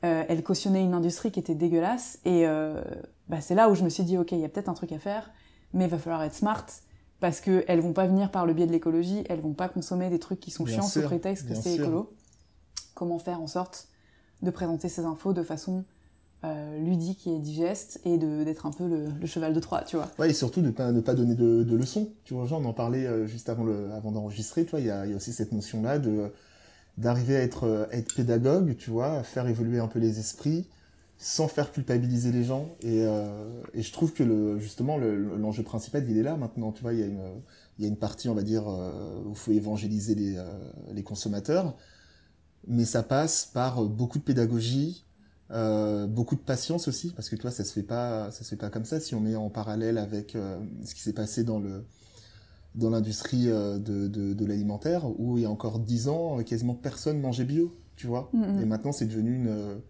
Euh, elles cautionnaient une industrie qui était dégueulasse. Et euh, bah, c'est là où je me suis dit, ok, il y a peut-être un truc à faire, mais il va falloir être smart parce qu'elles vont pas venir par le biais de l'écologie, elles vont pas consommer des trucs qui sont chiants sous prétexte que c'est écolo. Comment faire en sorte de présenter ces infos de façon euh, ludique et digeste et d'être un peu le, cheval de Troie, tu vois. Ouais, et surtout de pas, ne pas donner de, leçons. Tu vois, genre, on en parlait euh, juste avant, avant d'enregistrer, tu vois, il y a, aussi cette notion-là de d'arriver à être, euh, être pédagogue, tu vois, à faire évoluer un peu les esprits sans faire culpabiliser les gens. Et, et je trouve que le, justement, l'enjeu principal, il est là maintenant. Tu vois, il y a une, y a une partie, on va dire, où il faut évangéliser les, les consommateurs mais ça passe par beaucoup de pédagogie, euh, beaucoup de patience aussi, parce que toi, ça se fait pas, ça se fait pas comme ça. Si on met en parallèle avec euh, ce qui s'est passé dans le dans l'industrie euh, de, de, de l'alimentaire, où il y a encore dix ans, quasiment personne mangeait bio, tu vois. Mm-hmm. Et maintenant, c'est devenu une,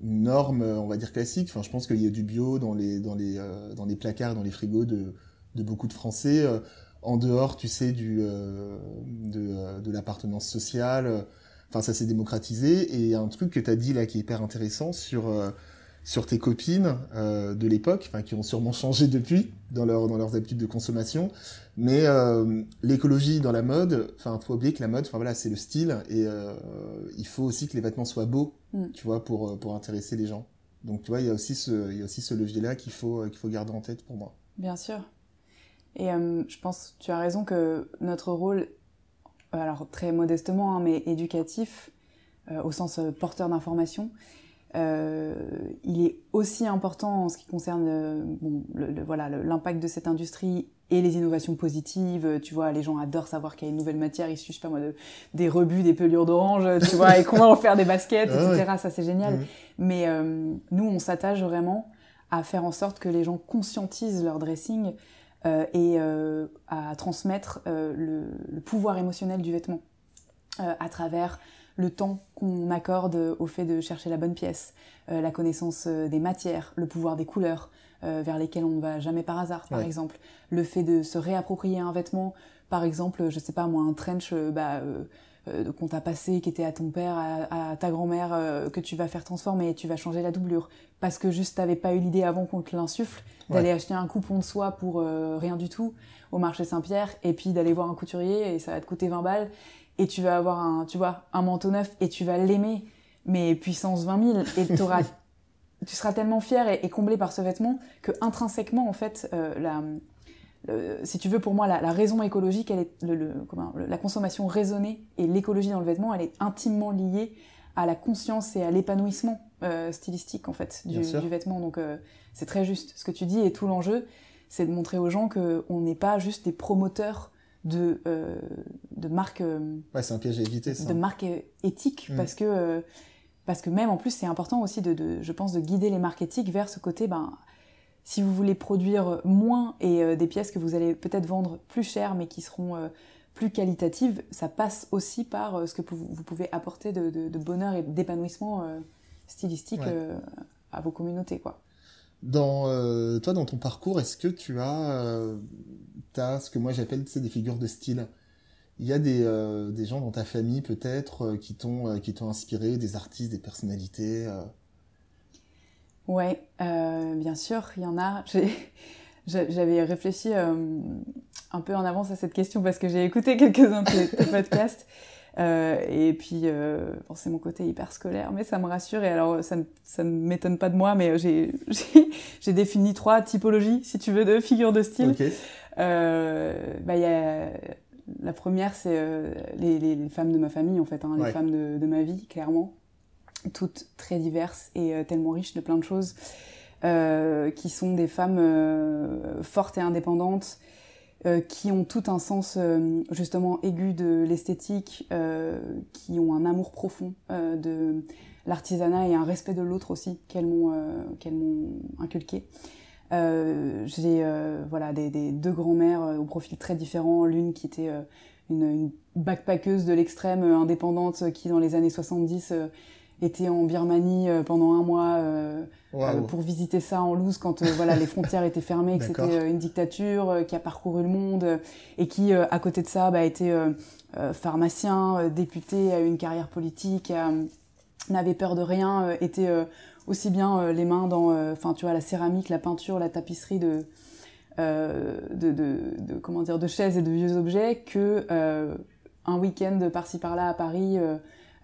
une, norme, on va dire classique. Enfin, je pense qu'il y a du bio dans les dans les dans les placards, dans les frigos de de beaucoup de Français en dehors, tu sais, du, euh, de, euh, de l'appartenance sociale. Enfin, ça s'est démocratisé. Et un truc que tu as dit là qui est hyper intéressant sur, euh, sur tes copines euh, de l'époque, qui ont sûrement changé depuis dans, leur, dans leurs habitudes de consommation. Mais euh, l'écologie dans la mode, enfin, faut oublier que la mode, enfin voilà, c'est le style. Et il faut aussi que les vêtements soient beaux, mm. tu vois, pour, pour intéresser les gens. Donc, tu vois, il y a aussi ce, il y a aussi ce levier-là qu'il faut, qu'il faut garder en tête pour moi. Bien sûr. Et euh, je pense, tu as raison que notre rôle, alors très modestement, hein, mais éducatif, euh, au sens euh, porteur d'information, il est aussi important en ce qui concerne bon, le, voilà l'impact de cette industrie et les innovations positives. Tu vois, les gens adorent savoir qu'il y a une nouvelle matière issue, je sais pas moi, de, des rebuts, des pelures d'orange, tu vois, et qu'on va en faire des baskets, ah etc. Ça, c'est génial. Mmh. Mais nous, on s'attache vraiment à faire en sorte que les gens conscientisent leur dressing et euh, à transmettre euh, le, le, pouvoir émotionnel du vêtement à travers le temps qu'on accorde au fait de chercher la bonne pièce, la connaissance des matières, le pouvoir des couleurs, vers lesquelles on ne va jamais par hasard, par exemple, le fait de se réapproprier un vêtement, par exemple, je sais pas moi, un trench, bah, euh, qu'on t'a passé, qui était à ton père, à, ta grand-mère, euh, que tu vas faire transformer et tu vas changer la doublure. Parce que juste t'avais pas eu l'idée avant qu'on te l'insuffle, d'aller acheter un coupon de soie pour euh, rien du tout au marché Saint-Pierre, et puis d'aller voir un couturier et ça va te coûter 20 balles, et tu vas avoir un, tu vois, un manteau neuf et tu vas l'aimer, mais puissance 20 000, et tu seras tellement fier et, comblé par ce vêtement que intrinsèquement, en fait, la si tu veux, pour moi, la, raison écologique, elle est le, comment, la consommation raisonnée et l'écologie dans le vêtement, elle est intimement liée à la conscience et à l'épanouissement euh, stylistique en fait du, du vêtement. Donc euh, c'est très juste ce que tu dis et tout l'enjeu, c'est de montrer aux gens que on n'est pas juste des promoteurs de euh, de marques. ouais, c'est un piège à éviter ça. De marques éthiques mm. parce que parce que même en plus c'est important aussi de, de, je pense de guider les marques éthiques vers ce côté ben si vous voulez produire moins et euh, des pièces que vous allez peut-être vendre plus cher mais qui seront euh, plus qualitatives, ça passe aussi par euh, ce que vous, pouvez apporter de, bonheur et d'épanouissement stylistique à vos communautés. Quoi. Dans, toi, dans ton parcours, est-ce que tu as, as ce que moi j'appelle des figures de style? Il y a des, des gens dans ta famille peut-être qui t'ont qui t'ont inspiré, des artistes, des personnalités Ouais, bien sûr, il y en a. J'avais réfléchi un peu en avance à cette question parce que j'ai écouté quelques-uns de tes podcasts. Euh, et puis, euh, bon, c'est mon côté hyper scolaire, mais ça me rassure. Et alors, ça, ça ne m'étonne pas de moi, mais j'ai défini trois typologies, si tu veux, de figures de style. Euh, bah, y a, la première, c'est euh, les, les, femmes de ma famille, en fait, hein, les femmes de, de, ma vie, clairement. Toutes très diverses et euh, tellement riches de plein de choses, qui sont des femmes fortes et indépendantes, euh, qui ont tout un sens euh, justement aigu de l'esthétique, euh, qui ont un amour profond de l'artisanat et un respect de l'autre aussi qu'elles m'ont m'ont inculqué. J'ai voilà des, deux grands-mères au profil très différent, l'une qui était une backpackeuse de l'extrême indépendante qui dans les années 70 était en Birmanie euh, pendant un mois euh, euh, pour visiter ça en loose quand voilà les frontières étaient fermées, que c'était une dictature, qui a parcouru le monde et qui à côté de ça bah, était pharmacien, député, a eu une carrière politique, n'avait peur de rien, était aussi bien les mains dans enfin tu vois la céramique, la peinture, la tapisserie de de, de, de, comment dire de chaises et de vieux objets que un week-end par-ci par-là à Paris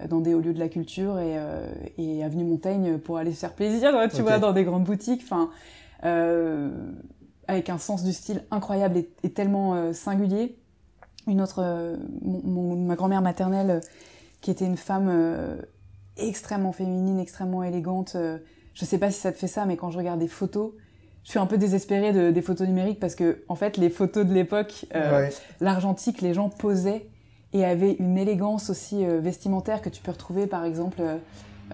dans des hauts lieux de la culture et, euh, et avenue Montaigne pour aller se faire plaisir, tu vois, dans des grandes boutiques. Enfin, euh, avec un sens du style incroyable et, tellement euh, singulier. Une autre, euh, mon, ma grand-mère maternelle, qui était une femme extrêmement féminine, extrêmement élégante. je sais pas si ça te fait ça, mais quand je regarde des photos, je suis un peu désespérée de, des photos numériques parce que, en fait, les photos de l'époque, l'argentique, les gens posaient et avait une élégance aussi euh, vestimentaire que tu peux retrouver par exemple euh,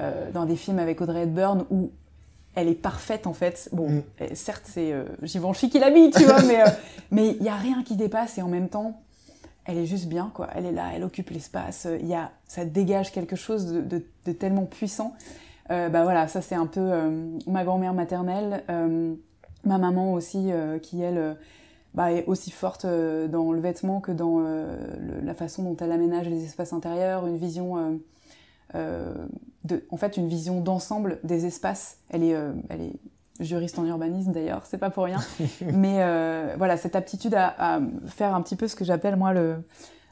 euh, dans des films avec Audrey Hepburn où elle est parfaite en fait. Bon, mm. certes c'est Givenchy qui l'habille, tu vois, mais mais il y a rien qui dépasse et en même temps elle est juste bien quoi. Elle est là, elle occupe l'espace. Il y a, ça dégage quelque chose de, de, de tellement puissant. bah voilà, ça c'est un peu ma grand-mère maternelle, ma maman aussi qui elle bah, est aussi forte euh, dans le vêtement que dans euh, la façon dont elle aménage les espaces intérieurs, une vision euh, de, en fait, une vision d'ensemble des espaces. Elle est, elle est juriste en urbanisme d'ailleurs, c'est pas pour rien. Mais voilà, cette aptitude à, à, faire un petit peu ce que j'appelle moi le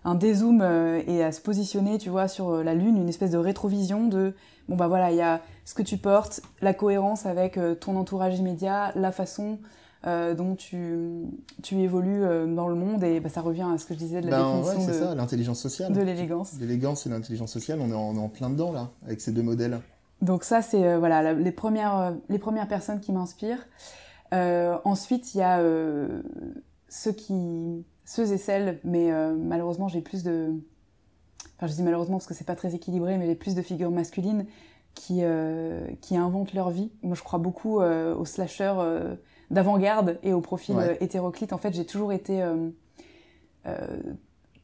un dézoom et à se positionner, tu vois, sur la lune, une espèce de rétrovision de bon bah voilà, il y a ce que tu portes, la cohérence avec ton entourage immédiat, la façon euh, dont tu, tu évolues euh, dans le monde et bah, ça revient à ce que je disais de la ben, définition de ça, l'intelligence sociale. De l'élégance. L'élégance et l'intelligence sociale, on est, en, plein dedans là, avec ces deux modèles. Donc ça, c'est euh, voilà les premières les premières personnes qui m'inspirent. ensuite, il y a ceux qui ceux et celles, mais malheureusement, j'ai plus de enfin je dis malheureusement parce que c'est pas très équilibré, mais j'ai plus de figures masculines qui qui inventent leur vie. Moi, je crois beaucoup aux slashers d'avant-garde et au profil euh, hétéroclite. En fait, j'ai toujours été euh, euh,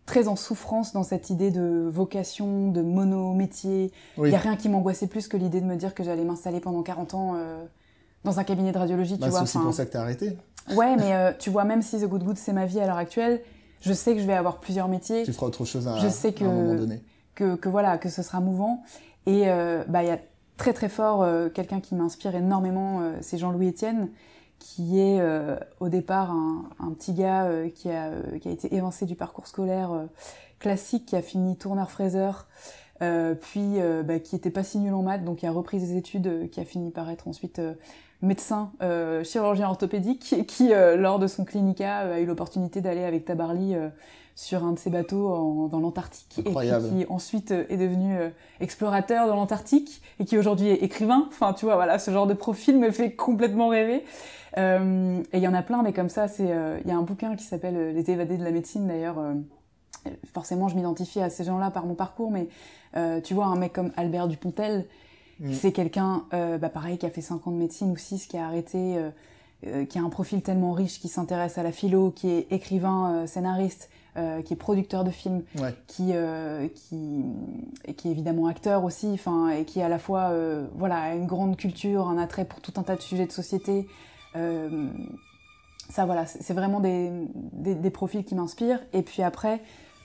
très en souffrance dans cette idée de vocation, de mono-métier. Il n'y a rien qui m'angoissait plus que l'idée de me dire que j'allais m'installer pendant 40 ans dans un cabinet de radiologie, bah. C'est aussi pour ça que t'as arrêté. Ouais, mais tu vois, même si The Good Good c'est ma vie à l'heure actuelle, je sais que je vais avoir plusieurs métiers. Tu feras autre chose à, je sais que, un moment donné. Que, que, voilà, que ce sera mouvant. Et bah il y a très très fort quelqu'un qui m'inspire énormément, c'est Jean-Louis Etienne, qui est euh, au départ un, un petit gars euh, qui, a, euh, qui a été évincé du parcours scolaire classique, qui a fini tourneur-fraiseur, puis bah, qui était pas si nul en maths, donc qui a repris des études, qui a fini par être ensuite médecin chirurgien orthopédique, qui lors de son clinica a eu l'opportunité d'aller avec Tabarly sur un de ses bateaux en, dans l'Antarctique et qui ensuite est devenu explorateur dans l'Antarctique et qui aujourd'hui est écrivain. Enfin, tu vois, voilà, ce genre de profil me fait complètement rêver. Euh, et il y en a plein, mais comme ça, c'est euh, il y a un bouquin qui s'appelle euh, Les évadés de la médecine d'ailleurs. forcément, je m'identifie à ces gens-là par mon parcours, mais tu vois, un mec comme Albert Dupontel, mm. c'est quelqu'un, bah, pareil, qui a fait 5 ans de médecine ou 6, qui a arrêté, qui a un profil tellement riche, qui s'intéresse à la philo, qui est écrivain, scénariste, euh, qui est producteur de films, qui, euh, qui, et qui est évidemment acteur aussi, enfin, et qui à la fois euh, voilà, a une grande culture, un attrait pour tout un tas de sujets de société. Ça, voilà, c'est vraiment des, des, des, profils qui m'inspirent. Et puis après,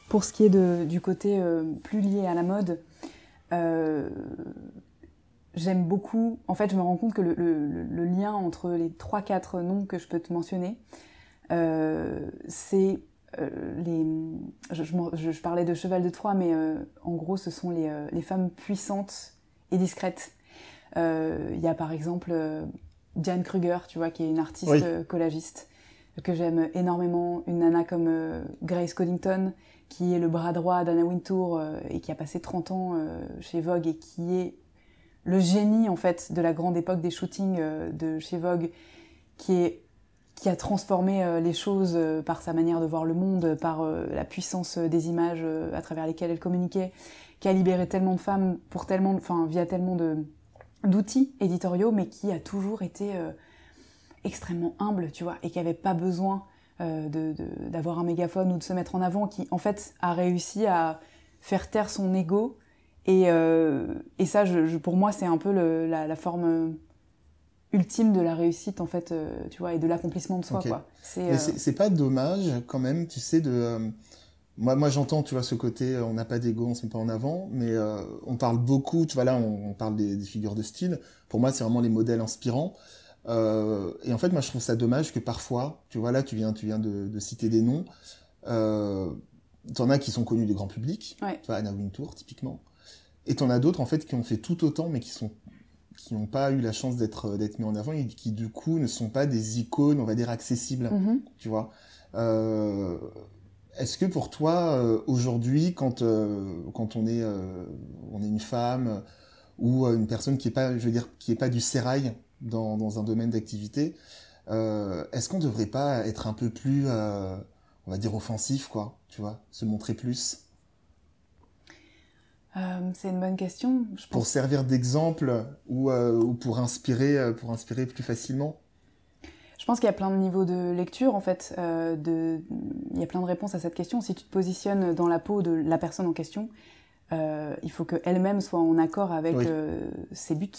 pour ce qui est de, du côté plus lié à la mode, j'aime beaucoup. En fait, je me rends compte que le, le, le lien entre les trois quatre noms que je peux te mentionner, euh, c'est les. Je, je, je, parlais de cheval de Troie, mais euh, en gros, ce sont les, euh, les, femmes puissantes et discrètes. Il y a par exemple Diane Kruger, tu vois, qui est une artiste oui. collagiste que j'aime énormément. Une nana comme Grace Coddington, qui est le bras droit d'Anna Wintour et qui a passé 30 ans chez Vogue et qui est le génie en fait de la grande époque des shootings de chez Vogue, qui est qui a transformé euh, les choses euh, par sa manière de voir le monde, par euh, la puissance des images à travers lesquelles elle communiquait, qui a libéré tellement de femmes pour tellement, enfin via tellement de d'outils éditoriaux, mais qui a toujours été extrêmement humble, tu vois, et qui avait pas besoin d'avoir un mégaphone ou de se mettre en avant, qui en fait a réussi à faire taire son ego. Et, et ça, pour moi, c'est un peu la forme ultime de la réussite en fait euh, tu vois et de l'accomplissement de soi okay. quoi. C'est euh... pas dommage quand même tu sais de euh... moi moi j'entends tu vois ce côté on n'a pas d'ego on se met pas en avant mais on parle beaucoup tu vois là on, on parle des, des, figures de style. Pour moi c'est vraiment les modèles inspirants. Et en fait moi je trouve ça dommage que parfois tu vois là tu viens tu viens de, de citer des noms t'en as qui sont connus du grand public. Ouais. tu vois Anna Wintour typiquement. Et t'en as d'autres en fait qui ont fait tout autant mais qui sont qui n'ont pas eu la chance d'être euh, d'être mis en avant et qui du coup ne sont pas des icônes on va dire accessibles. Mm -hmm. tu vois. Euh, est-ce que pour toi euh, aujourd'hui quand euh, quand on est euh, on est une femme ou une personne qui est pas je veux dire qui est pas du sérail dans, dans un domaine d'activité est-ce qu'on devrait pas être un peu plus on va dire offensif quoi tu vois se montrer plus? Euh, c'est une bonne question. Je pense... Pour servir d'exemple ou, euh, ou pour inspirer, euh, pour inspirer plus facilement. Je pense qu'il y a plein de niveaux de lecture en fait. Euh, de... Il y a plein de réponses à cette question. Si tu te positionnes dans la peau de la personne en question, euh, il faut qu'elle-même soit en accord avec oui. Euh, ses buts.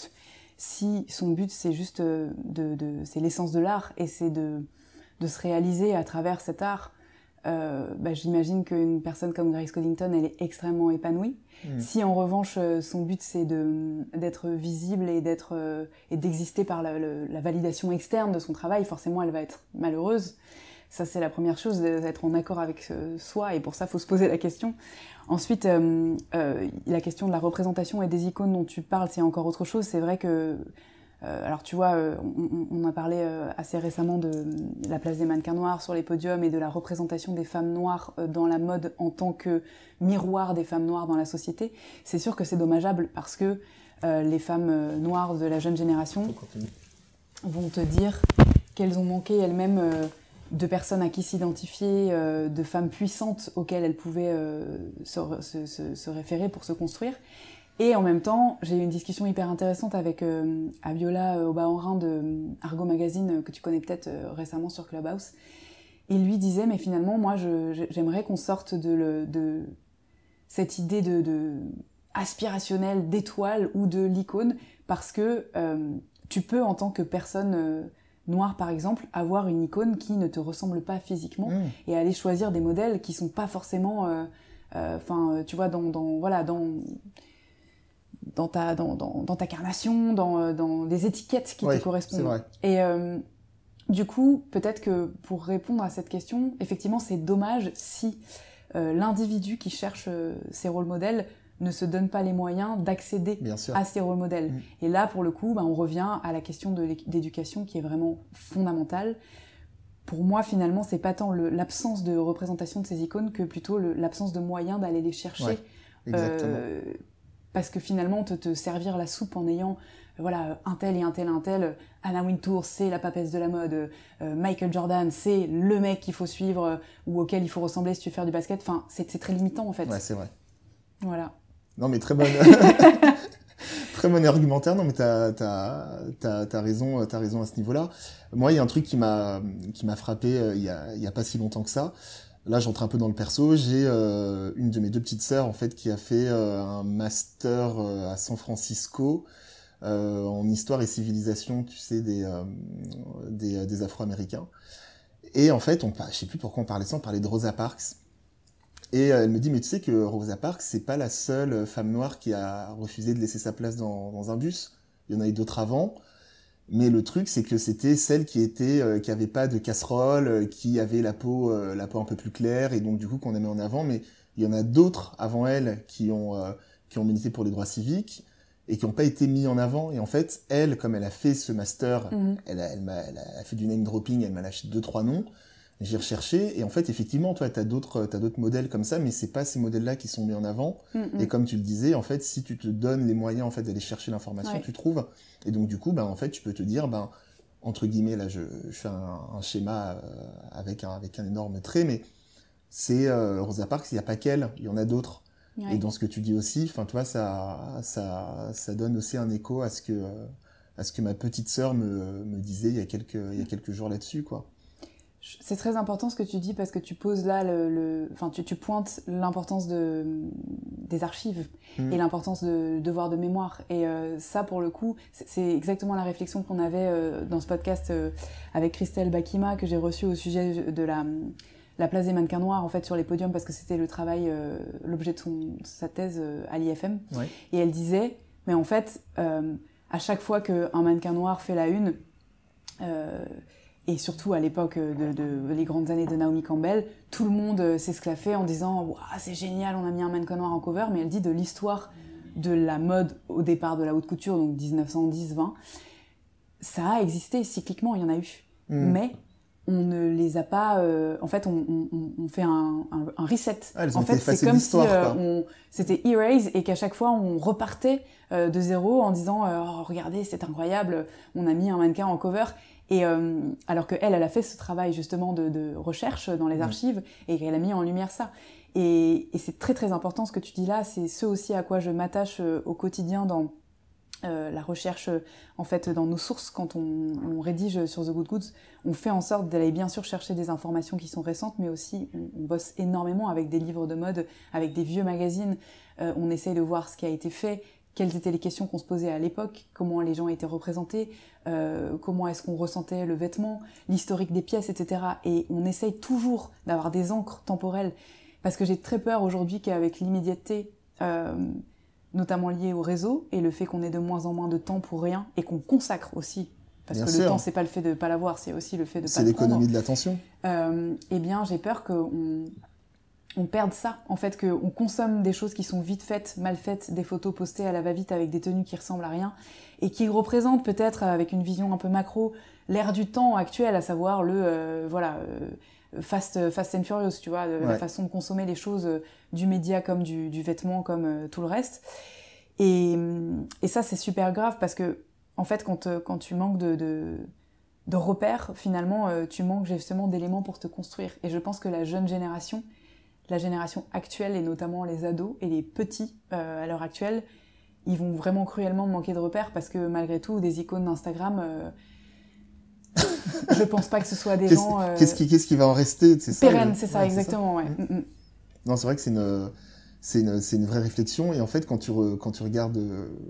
Si son but c'est juste de, de c'est l'essence de l'art et c'est de, de se réaliser à travers cet art, euh, bah, j'imagine qu'une personne comme Grace Coddington, elle est extrêmement épanouie. Mmh. Si en revanche euh, son but c'est d'être visible et d'être euh, et d'exister par la, le, la, validation externe de son travail, forcément elle va être malheureuse. Ça c'est la première chose, d'être en accord avec euh, soi et pour ça faut se poser la question. Ensuite, euh, la question de la représentation et des icônes dont tu parles, c'est encore autre chose. C'est vrai que alors tu vois, euh, on, on, a parlé euh, assez récemment de la place des mannequins noirs sur les podiums et de la représentation des femmes noires dans la mode en tant que miroir des femmes noires dans la société. C'est sûr que c'est dommageable parce que les femmes noires de la jeune génération vont te dire qu'elles ont manqué elles-mêmes de personnes à qui s'identifier, de femmes puissantes auxquelles elles pouvaient se, se, se référer pour se construire. Et en même temps, j'ai eu une discussion hyper intéressante avec euh, Abiola euh, Obaorin de euh, Argo Magazine, que tu connais peut-être euh, récemment sur Clubhouse. Il lui disait, mais finalement, moi, j'aimerais qu'on sorte de, le, de, cette idée de, de aspirationnelle d'étoile ou de l'icône, parce que euh, tu peux, en tant que personne euh, noire, par exemple, avoir une icône qui ne te ressemble pas physiquement mmh. et aller choisir des modèles qui sont pas forcément, enfin, tu vois, dans, dans voilà, dans dans ta, dans, dans, dans ta carnation, dans, euh, dans des étiquettes qui te correspondent. Et euh, du coup, peut-être que pour répondre à cette question, effectivement, c'est dommage si euh, l'individu qui cherche euh, ses rôles modèles ne se donne pas les moyens d'accéder à ces rôles modèles. Mmh. Et là, pour le coup, bah, on revient à la question de l'éducation qui est vraiment fondamentale. Pour moi, finalement, c'est pas tant l'absence de représentation de ces icônes que plutôt l'absence de moyens d'aller les chercher. Ouais, exactement. Euh, parce que finalement te, te servir la soupe en ayant voilà un tel et un tel un tel Anna Wintour c'est la papesse de la mode euh, Michael Jordan c'est le mec qu'il faut suivre euh, ou auquel il faut ressembler si tu veux faire du basket. Enfin c'est très limitant en fait. Ouais c'est vrai. Voilà. Non mais très bonne. Très bon argumentaire. Non mais t'as as, as, raison as raison à ce niveau là moi il y a un truc qui m'a qui m'a frappé euh, il y a il y a pas si longtemps que ça Là, j'entre un peu dans le perso. J'ai euh, une de mes deux petites sœurs en fait qui a fait euh, un master euh, à San Francisco en histoire et civilisation, tu sais, des Afro-Américains. Et en fait, on, je sais plus pourquoi on parlait ça, on de Rosa Parks. Et elle me dit, mais tu sais que Rosa Parks, c'est pas la seule femme noire qui a refusé de laisser sa place dans, dans un bus. il y en a eu d'autres avant. Mais le truc, c'est que c'était celle qui était, euh, qui avait pas de casserole, euh, qui avait la peau, euh, la peau un peu plus claire, et donc du coup qu'on a mis en avant. Mais il y en a d'autres avant elle qui ont, qui ont milité pour les droits civiques et qui n'ont pas été mis en avant. Et en fait, elle, comme elle a fait ce master, mhm. elle, a, elle, elle, a, fait du name dropping, elle m'a lâché deux trois noms. J'ai recherché et en fait effectivement toi tu as d'autres d'autres modèles comme ça mais c'est pas ces modèles-là qui sont mis en avant. Mm, mm. et comme tu le disais en fait si tu te donnes les moyens en fait d'aller chercher l'information tu trouves et donc du coup ben en fait tu peux te dire ben entre guillemets là je, fais un, schéma euh, avec un avec un énorme trait mais c'est euh, Rosa Parks il n'y a pas qu'elle il y en a d'autres. Et dans ce que tu dis aussi enfin toi ça ça ça donne aussi un écho à ce que à ce que ma petite sœur me, me disait il y a quelques il y a quelques jours là-dessus quoi c'est très important ce que tu dis parce que tu poses là le, enfin tu, tu pointes l'importance de des archives mm. et l'importance de devoir de mémoire. Et euh, ça pour le coup c'est exactement la réflexion qu'on avait euh, dans ce podcast euh, avec Christelle Bakima que j'ai reçu au sujet de la la place des mannequins noirs en fait sur les podiums parce que c'était le travail l'objet de son sa thèse à l'IFM et elle disait mais en fait à chaque fois qu'un mannequin noir fait la une et surtout à l'époque de, de, les grandes années de Naomi Campbell, tout le monde euh, s'esclaffait en disant c'est génial, on a mis un mannequin noir en cover, mais elle dit de l'histoire de la mode au départ de la haute couture, donc 1910-20, ça a existé cycliquement, il y en a eu, mm. mais on ne les a pas. Euh, en fait, on, on, on fait un, un, un reset. Ah, en fait, c'est comme si euh, c'était erase et qu'à chaque fois on repartait euh, de zéro en disant oh, regardez c'est incroyable, on a mis un mannequin en cover. Et euh, alors que elle, elle a fait ce travail justement de, de recherche dans les archives et qu'elle a mis en lumière ça. Et, et c'est très très important ce que tu dis là. C'est ce aussi à quoi je m'attache euh, au quotidien dans euh, la recherche, en fait, dans nos sources, quand on, on, rédige sur The Good Goods, on fait en sorte d'aller bien sûr chercher des informations qui sont récentes, mais aussi on, on bosse énormément avec des livres de mode, avec des vieux magazines. Euh, on essaye de voir ce qui a été fait, quelles étaient les questions qu'on se posait à l'époque, comment les gens étaient représentés, euh, comment est-ce qu'on ressentait le vêtement, l'historique des pièces, etc. Et on essaye toujours d'avoir des encres temporelles, parce que j'ai très peur aujourd'hui qu'avec l'immédiateté, euh, notamment liée au réseau, et le fait qu'on ait de moins en moins de temps pour rien, et qu'on consacre aussi, parce que le temps, c'est pas le fait de pas l'avoir, c'est aussi le fait de pas C'est l'économie de l'attention. Euh, eh bien, j'ai peur qu'on on perde ça, en fait, qu'on consomme des choses qui sont vite faites, mal faites, des photos postées à la va-vite avec des tenues qui ressemblent à rien, et qui représentent peut-être, avec une vision un peu macro, l'ère du temps actuel, à savoir le, euh, voilà, euh, fast, fast and furious, tu vois, la façon de consommer les choses euh, du média comme du, du vêtement, comme tout le reste. Et, et ça, c'est super grave parce que, en fait, quand, quand tu manques de, de, de repères, finalement, tu manques justement d'éléments pour te construire. Et je pense que la jeune génération, la génération actuelle et notamment les ados et les petits euh, à l'heure actuelle, ils vont vraiment cruellement manquer de repères parce que malgré tout, des icônes d'Instagram, euh, je pense pas que ce soit des gens. Euh, qu'est-ce qui, qui, va en rester C'est ça. Pérenne, c'est ça, exactement, ouais. Mm, mm. Non, c'est vrai que c'est une, c'est une, une, vraie réflexion et en fait, quand tu, quand tu regardes,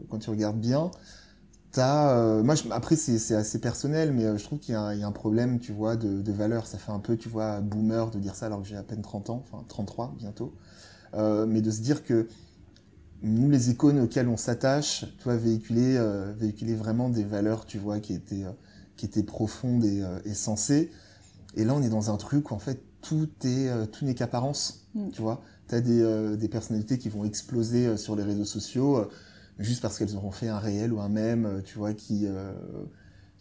quand tu regardes bien, euh, moi, après, c'est assez personnel, mais euh, je trouve qu'il y, y, a un problème, tu vois, de, de, valeur. Ça fait un peu, tu vois, boomer de dire ça alors que j'ai à peine 30 ans, enfin 33 bientôt. Euh, mais de se dire que nous, les icônes auxquelles on s'attache, tu vois, véhiculer, véhiculer vraiment des valeurs, tu vois, qui étaient, qui étaient profondes et, et sensées. Et là, on est dans un truc où, en fait, tout est, tout n'est qu'apparence, mm. tu vois. T'as des, des personnalités qui vont exploser sur les réseaux sociaux juste parce qu'elles auront fait un réel ou un mème, euh, tu vois, qui, euh,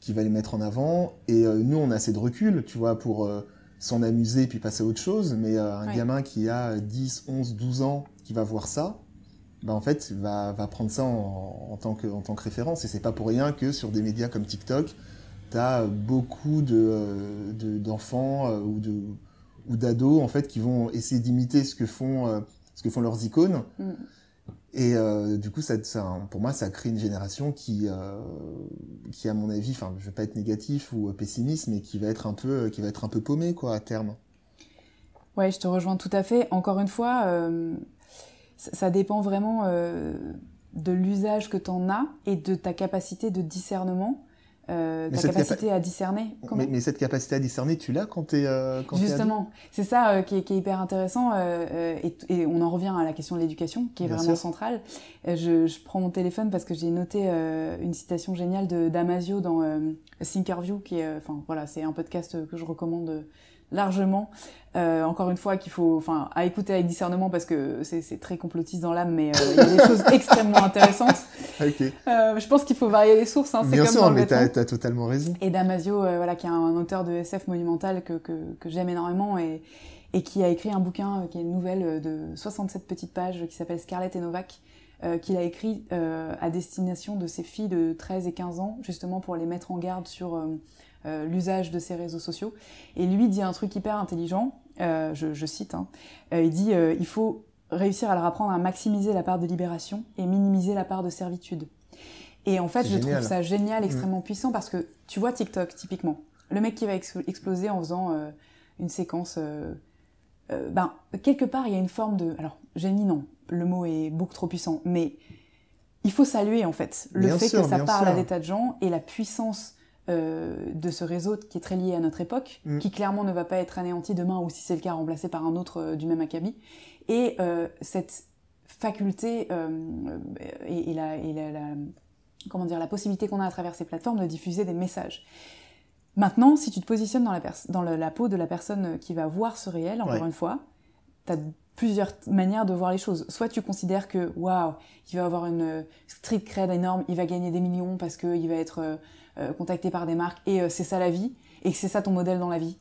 qui va les mettre en avant. Et euh, nous, on a assez de recul, tu vois, pour s'en amuser puis passer à autre chose. Mais un gamin qui a 10, 11, 12 ans, qui va voir ça, bah en fait, va, va prendre ça en, en, tant que, en tant que référence. Et c'est pas pour rien que sur des médias comme TikTok, tu as beaucoup de, d'enfants ou de ou d'ados en fait qui vont essayer d'imiter ce que font ce que font leurs icônes. Mm. Et euh, du coup, pour moi, ça crée une génération qui, euh, qui à mon avis, enfin, je vais pas être négatif ou pessimiste, mais qui va être un peu, qui va être un peu paumé, quoi, à terme. Ouais, je te rejoins tout à fait. Encore une fois, euh, ça dépend vraiment euh, de l'usage que tu en as et de ta capacité de discernement. Ta capacité à discerner. Mais, mais, cette capacité à discerner, tu l'as quand tu es Justement, c'est ça qui, est, qui, est, hyper intéressant et, et, on en revient à la question de l'éducation qui est vraiment centrale. Je, je, prends mon téléphone parce que j'ai noté une citation géniale de Damasio dans Thinkerview qui est, enfin voilà, c'est un podcast que je recommande largement. Euh, encore une fois, qu'il faut, enfin, à écouter avec discernement parce que c'est très complotiste dans l'âme, mais euh, il y a des choses extrêmement intéressantes. Okay. Euh, je pense qu'il faut varier les sources. Hein, Bien comme sûr, mais t'as as totalement raison. Et Damasio, voilà, qui est un auteur de SF monumental que, que, que j'aime énormément et, et qui a écrit un bouquin qui est une nouvelle de 67 petites pages qui s'appelle Scarlett et Novak. qu'il a écrit à destination de ses filles de 13 et 15 ans, justement pour les mettre en garde sur euh, l'usage de ces réseaux sociaux. Et lui dit un truc hyper intelligent, euh, je, cite, hein. euh, il dit il faut réussir à leur apprendre à maximiser la part de libération et minimiser la part de servitude. Et en fait, je trouve ça génial, mm. extrêmement puissant, parce que tu vois TikTok, typiquement, le mec qui va exploser en faisant une séquence... ben, quelque part, il y a une forme de... Alors, génie, non, le mot est beaucoup trop puissant, mais il faut saluer, en fait, le fait que ça parle à des tas de gens et la puissance euh, de ce réseau qui est très lié à notre époque, mm. qui clairement ne va pas être anéanti demain ou si c'est le cas remplacé par un autre euh, du même acabit. Et euh, cette faculté et, la, comment dire, la possibilité qu'on a à travers ces plateformes de diffuser des messages. Maintenant, si tu te positionnes dans la, dans la peau de la personne qui va voir ce réel, encore une fois, tu as plusieurs manières de voir les choses. Soit tu considères que, waouh, il va avoir une street cred énorme, il va gagner des millions parce qu'il va être contacté par des marques et euh, c'est ça la vie et que c'est ça ton modèle dans la vie.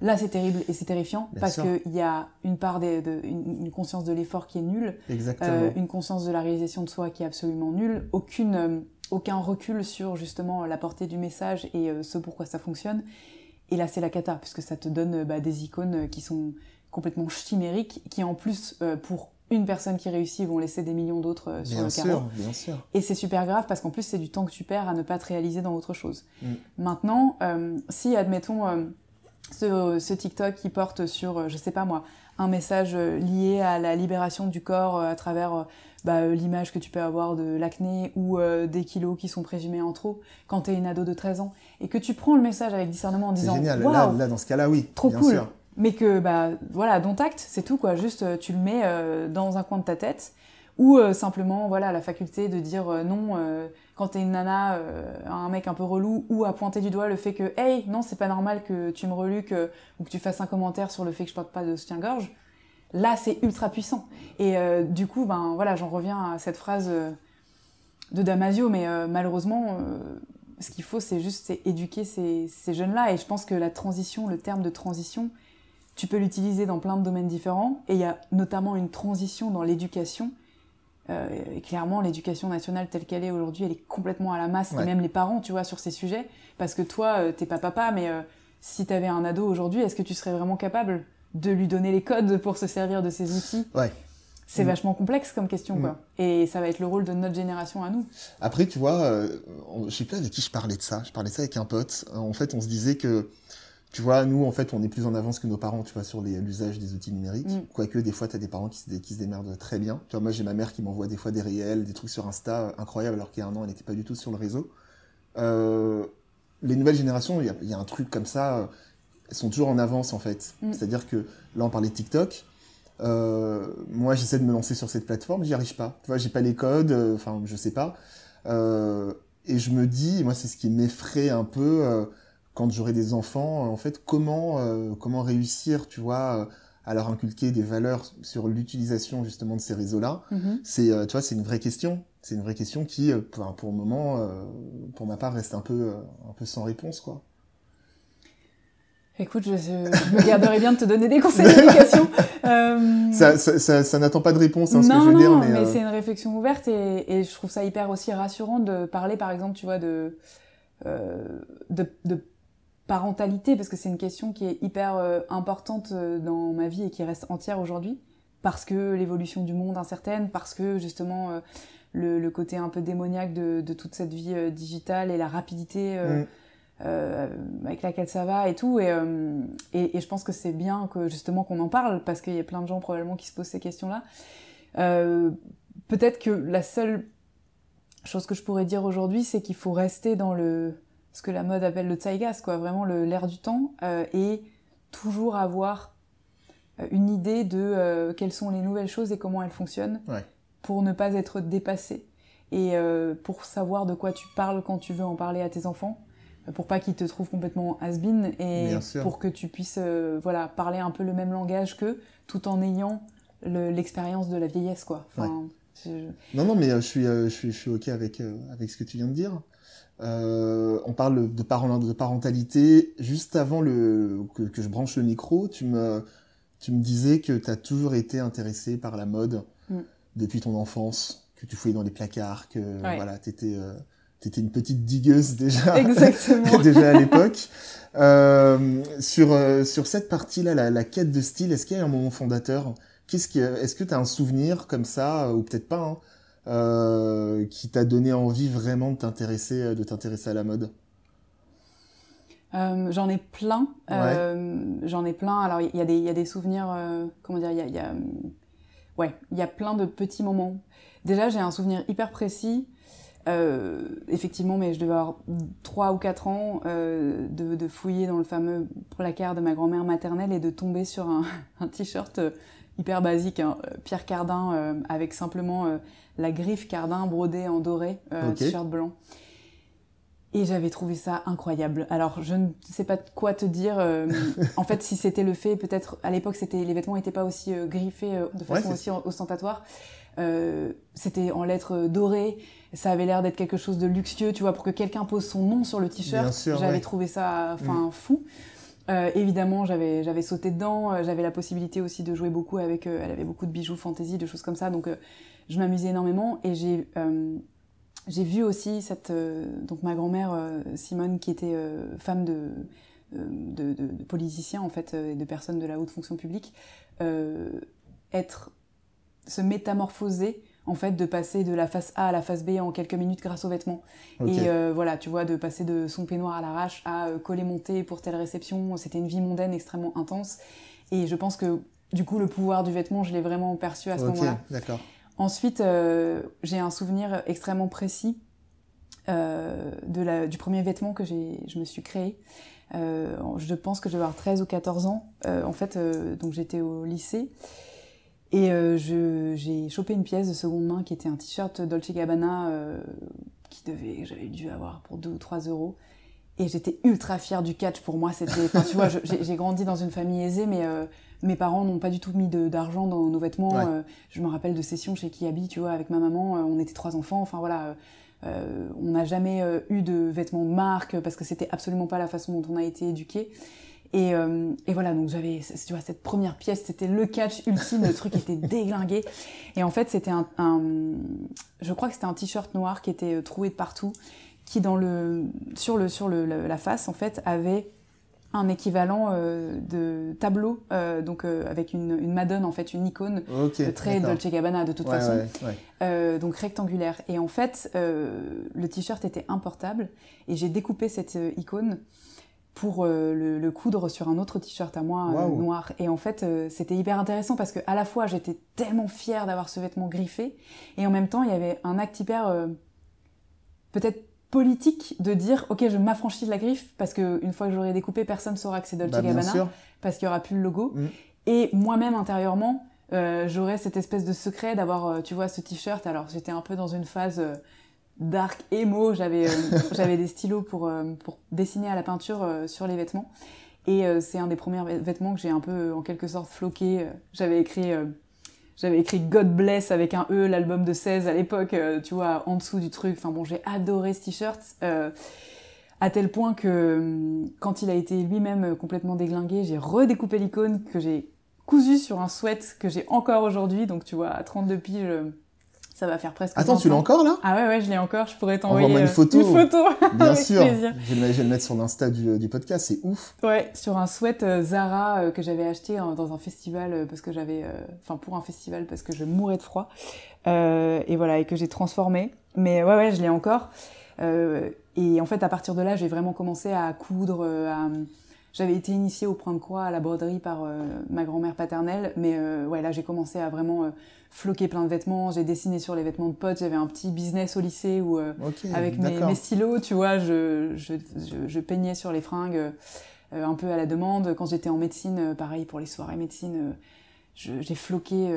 Là, c'est terrible et c'est terrifiant parce qu'il y a une part de, une, conscience de l'effort qui est nulle, euh, une conscience de la réalisation de soi qui est absolument nulle, aucune, aucun recul sur justement la portée du message et ce pourquoi ça fonctionne. Et là, c'est la cata puisque ça te donne bah, des icônes qui sont complètement chimériques, qui en plus, pour une personne qui réussit vont laisser des millions d'autres euh, sur le carreau. Bien sûr. Et c'est super grave parce qu'en plus c'est du temps que tu perds à ne pas te réaliser dans autre chose. Mm. Maintenant, euh, si admettons euh, ce, TikTok qui porte sur, je sais pas moi, un message lié à la libération du corps à travers bah, l'image que tu peux avoir de l'acné ou des kilos qui sont présumés en trop quand tu es une ado de 13 ans et que tu prends le message avec discernement en disant génial. Là, là, dans ce cas-là, oui. Trop cool mais que bah voilà dont acte c'est tout quoi. Juste euh, tu le mets euh, dans un coin de ta tête. Ou euh, simplement voilà la faculté de dire non quand t'es une nana un mec un peu relou ou à pointer du doigt le fait que hey non c'est pas normal que tu me reluques ou que tu fasses un commentaire sur le fait que je porte pas de soutien-gorge. Là c'est ultra puissant. Et du coup ben voilà j'en reviens à cette phrase de Damasio mais malheureusement ce qu'il faut c'est juste éduquer ces, ces jeunes là et je pense que la transition le terme de transition tu peux l'utiliser dans plein de domaines différents. Et il y a notamment une transition dans l'éducation. Euh, et clairement, l'éducation nationale telle qu'elle est aujourd'hui, elle est complètement à la masse. Et même les parents, tu vois, sur ces sujets. Parce que toi, euh, t'es pas papa, mais euh, si t'avais un ado aujourd'hui, est-ce que tu serais vraiment capable de lui donner les codes pour se servir de ces outils? Ouais. C'est mm. vachement complexe comme question, quoi. Mm. Et ça va être le rôle de notre génération à nous. Après, tu vois, je sais pas avec qui je parlais de ça. Je parlais de ça avec un pote. En fait, on se disait que tu vois, nous, en fait, on est plus en avance que nos parents, tu vois, sur l'usage des outils numériques. Mm. Quoique, des fois, tu as des parents qui se, qui se démerdent très bien. Tu vois, moi, j'ai ma mère qui m'envoie des fois des réels, des trucs sur Insta euh, incroyables, alors qu'il y a un an, elle n'était pas du tout sur le réseau. Euh, les nouvelles générations, il y a, y a, un truc comme ça, euh, elles sont toujours en avance, en fait. Mm. C'est-à-dire que, là, on parlait de TikTok. Euh, moi, j'essaie de me lancer sur cette plateforme, j'y arrive pas. Tu vois, j'ai pas les codes, euh, enfin, je sais pas. et je me dis, moi, c'est ce qui m'effraie un peu quand j'aurai des enfants, en fait, comment, euh, comment réussir, tu vois, euh, à leur inculquer des valeurs sur l'utilisation justement de ces réseaux-là. Mm-hmm. C'est, euh, tu vois, c'est une vraie question. C'est une vraie question qui, pour, pour le moment, pour ma part, reste un peu, un peu sans réponse, quoi. Écoute, je, me garderai bien de te donner des conseils d'éducation. ça, ça, ça, n'attend pas de réponse, hein, ce que je veux dire. Mais, mais c'est une réflexion ouverte et, et, je trouve ça hyper aussi rassurant de parler, par exemple, tu vois, de, de, de parentalité, parce que c'est une question qui est hyper euh, importante euh, dans ma vie et qui reste entière aujourd'hui, parce que l'évolution du monde incertaine, parce que justement euh, le, le, côté un peu démoniaque de, de toute cette vie digitale et la rapidité mm. avec laquelle ça va et tout. Et, et, et je pense que c'est bien que justement qu'on en parle, parce qu'il y a plein de gens probablement qui se posent ces questions-là. Peut-être que la seule chose que je pourrais dire aujourd'hui, c'est qu'il faut rester dans le ce que la mode appelle le zeitgeist, quoi, vraiment l'air du temps, et toujours avoir une idée de quelles sont les nouvelles choses et comment elles fonctionnent pour ne pas être dépassé et pour savoir de quoi tu parles quand tu veux en parler à tes enfants pour pas qu'ils te trouvent complètement has-been et pour que tu puisses euh, voilà parler un peu le même langage qu'eux tout en ayant l'expérience de la vieillesse quoi. Non non mais euh, je suis euh, je suis je suis ok avec avec ce que tu viens de dire. On parle de, parent, de parentalité juste avant le que, que, je branche le micro. Tu me tu me disais que tu as toujours été intéressé par la mode mm. depuis ton enfance, que tu fouillais dans les placards, que voilà t'étais T'étais une petite digueuse déjà, déjà à l'époque. Euh, sur euh, sur cette partie-là, la, la, quête de style, est-ce qu'il y a un moment fondateur? Qu'est-ce est-ce que tu as un souvenir comme ça, ou peut-être pas, hein, euh, qui t'a donné envie vraiment de t'intéresser, de t'intéresser à la mode? Euh, J'en ai plein. Euh, j'en ai plein. Alors il y, a des il y a des souvenirs. comment dire Il y a, y a ouais il y a plein de petits moments. Déjà j'ai un souvenir hyper précis euh, effectivement, mais je devais avoir 3 ou 4 ans euh, de, fouiller dans le fameux placard de ma grand-mère maternelle et de tomber sur un, t-shirt euh, hyper basique, hein, Pierre Cardin, avec simplement la griffe Cardin brodée en doré, un t-shirt blanc. Et j'avais trouvé ça incroyable. Alors, je ne sais pas quoi te dire. en fait, si c'était le fait, peut-être à l'époque, c'était les vêtements n'étaient pas aussi griffés de façon aussi ostentatoire. c'était en lettres dorées ça avait l'air d'être quelque chose de luxueux, tu vois, pour que quelqu'un pose son nom sur le t-shirt. J'avais trouvé ça, enfin, mm. fou. Euh, évidemment, j'avais sauté dedans. Euh, j'avais la possibilité aussi de jouer beaucoup avec. Euh, elle avait beaucoup de bijoux fantasy, de choses comme ça. Donc, je m'amusais énormément et j'ai vu aussi cette donc ma grand-mère Simone qui était femme de de, en fait et de personnes de la haute fonction publique être se métamorphoser en fait de passer de la face A à la face B en quelques minutes grâce aux vêtements. Et euh, voilà, tu vois, de passer de son peignoir à l'arrache à euh, coller monter pour telle réception, c'était une vie mondaine extrêmement intense. Et je pense que du coup, le pouvoir du vêtement, je l'ai vraiment perçu à ce moment-là. D'accord. Ensuite, euh, j'ai un souvenir extrêmement précis de la, du premier vêtement que je me suis créé. je pense que je devais avoir 13 ou 14 ans. en fait, donc j'étais au lycée. Et euh, j'ai chopé une pièce de seconde main qui était un t-shirt Dolce Gabbana euh, qui devait, j'avais dû avoir pour 2 ou 3 euros. Et j'étais ultra fière du catch. Pour moi, c'était, enfin, tu vois, j'ai grandi dans une famille aisée, mais euh, mes parents n'ont pas du tout mis d'argent dans nos vêtements. Euh, je me rappelle de sessions chez Kiabi, tu vois, avec ma maman. Euh, on était trois enfants. Enfin voilà, on n'a jamais eu de vêtements de marque parce que c'était absolument pas la façon dont on a été éduqués. Et, euh, et, voilà, donc j'avais, tu vois, cette première pièce, c'était le catch ultime, le truc était déglingué. Et en fait, c'était un, un, je crois que c'était un t-shirt noir qui était euh, troué de partout, qui dans le, sur le, sur le, la face, en fait, avait un équivalent euh, de tableau, euh, donc avec une, une, madone en fait, une icône okay, très Dolce Gabbana de toute façon, ouais, ouais. Donc rectangulaire. Et en fait, le t-shirt était importable et j'ai découpé cette icône pour euh, le, le, coudre sur un autre t-shirt à moi euh, noir. Et en fait, euh, c'était hyper intéressant parce que à la fois j'étais tellement fière d'avoir ce vêtement griffé, et en même temps il y avait un acte hyper peut-être politique de dire ok je m'affranchis de la griffe parce que une fois que j'aurai découpé personne saura que c'est Dolce bah, Gabbana parce qu'il y aura plus le logo. Mm. Et moi-même intérieurement j'aurais cette espèce de secret d'avoir tu vois ce t-shirt. Alors j'étais un peu dans une phase dark emo. J'avais euh, j'avais des stylos pour euh, pour dessiner à la peinture euh, sur les vêtements. Et c'est un des premiers vêtements que j'ai un peu en quelque sorte floqué. J'avais écrit j'avais écrit God Bless avec un E, l'album de 16 à l'époque, tu vois, en dessous du truc. Enfin bon, j'ai adoré ce t-shirt. à tel point que quand il a été lui-même complètement déglingué, j'ai redécoupé l'icône que j'ai cousu sur un sweat que j'ai encore aujourd'hui. Donc tu vois, à 32 piges, ça va faire presque. Attends, tu l'as encore là? Ah ouais, ouais, je l'ai encore. Je pourrais t'envoyer une euh, photo. Une photo. Bien sûr. Je vais, le mettre sur l'insta du, du, podcast. C'est ouf. Ouais, sur un sweat euh, Zara euh, que j'avais acheté dans un festival parce que j'avais, enfin pour un festival parce que je mourais de froid. et voilà, et que j'ai transformé. Mais ouais, ouais, je l'ai encore. et en fait, à partir de là, j'ai vraiment commencé à coudre, à j'avais été initiée au point de croix à la broderie par ma grand-mère paternelle, mais ouais, là j'ai commencé à vraiment floquer plein de vêtements. J'ai dessiné sur les vêtements de potes. J'avais un petit business au lycée où, avec mes, mes, stylos, tu vois, je, je, je, peignais sur les fringues un peu à la demande. Quand j'étais en médecine, pareil pour les soirées médecine, j'ai floqué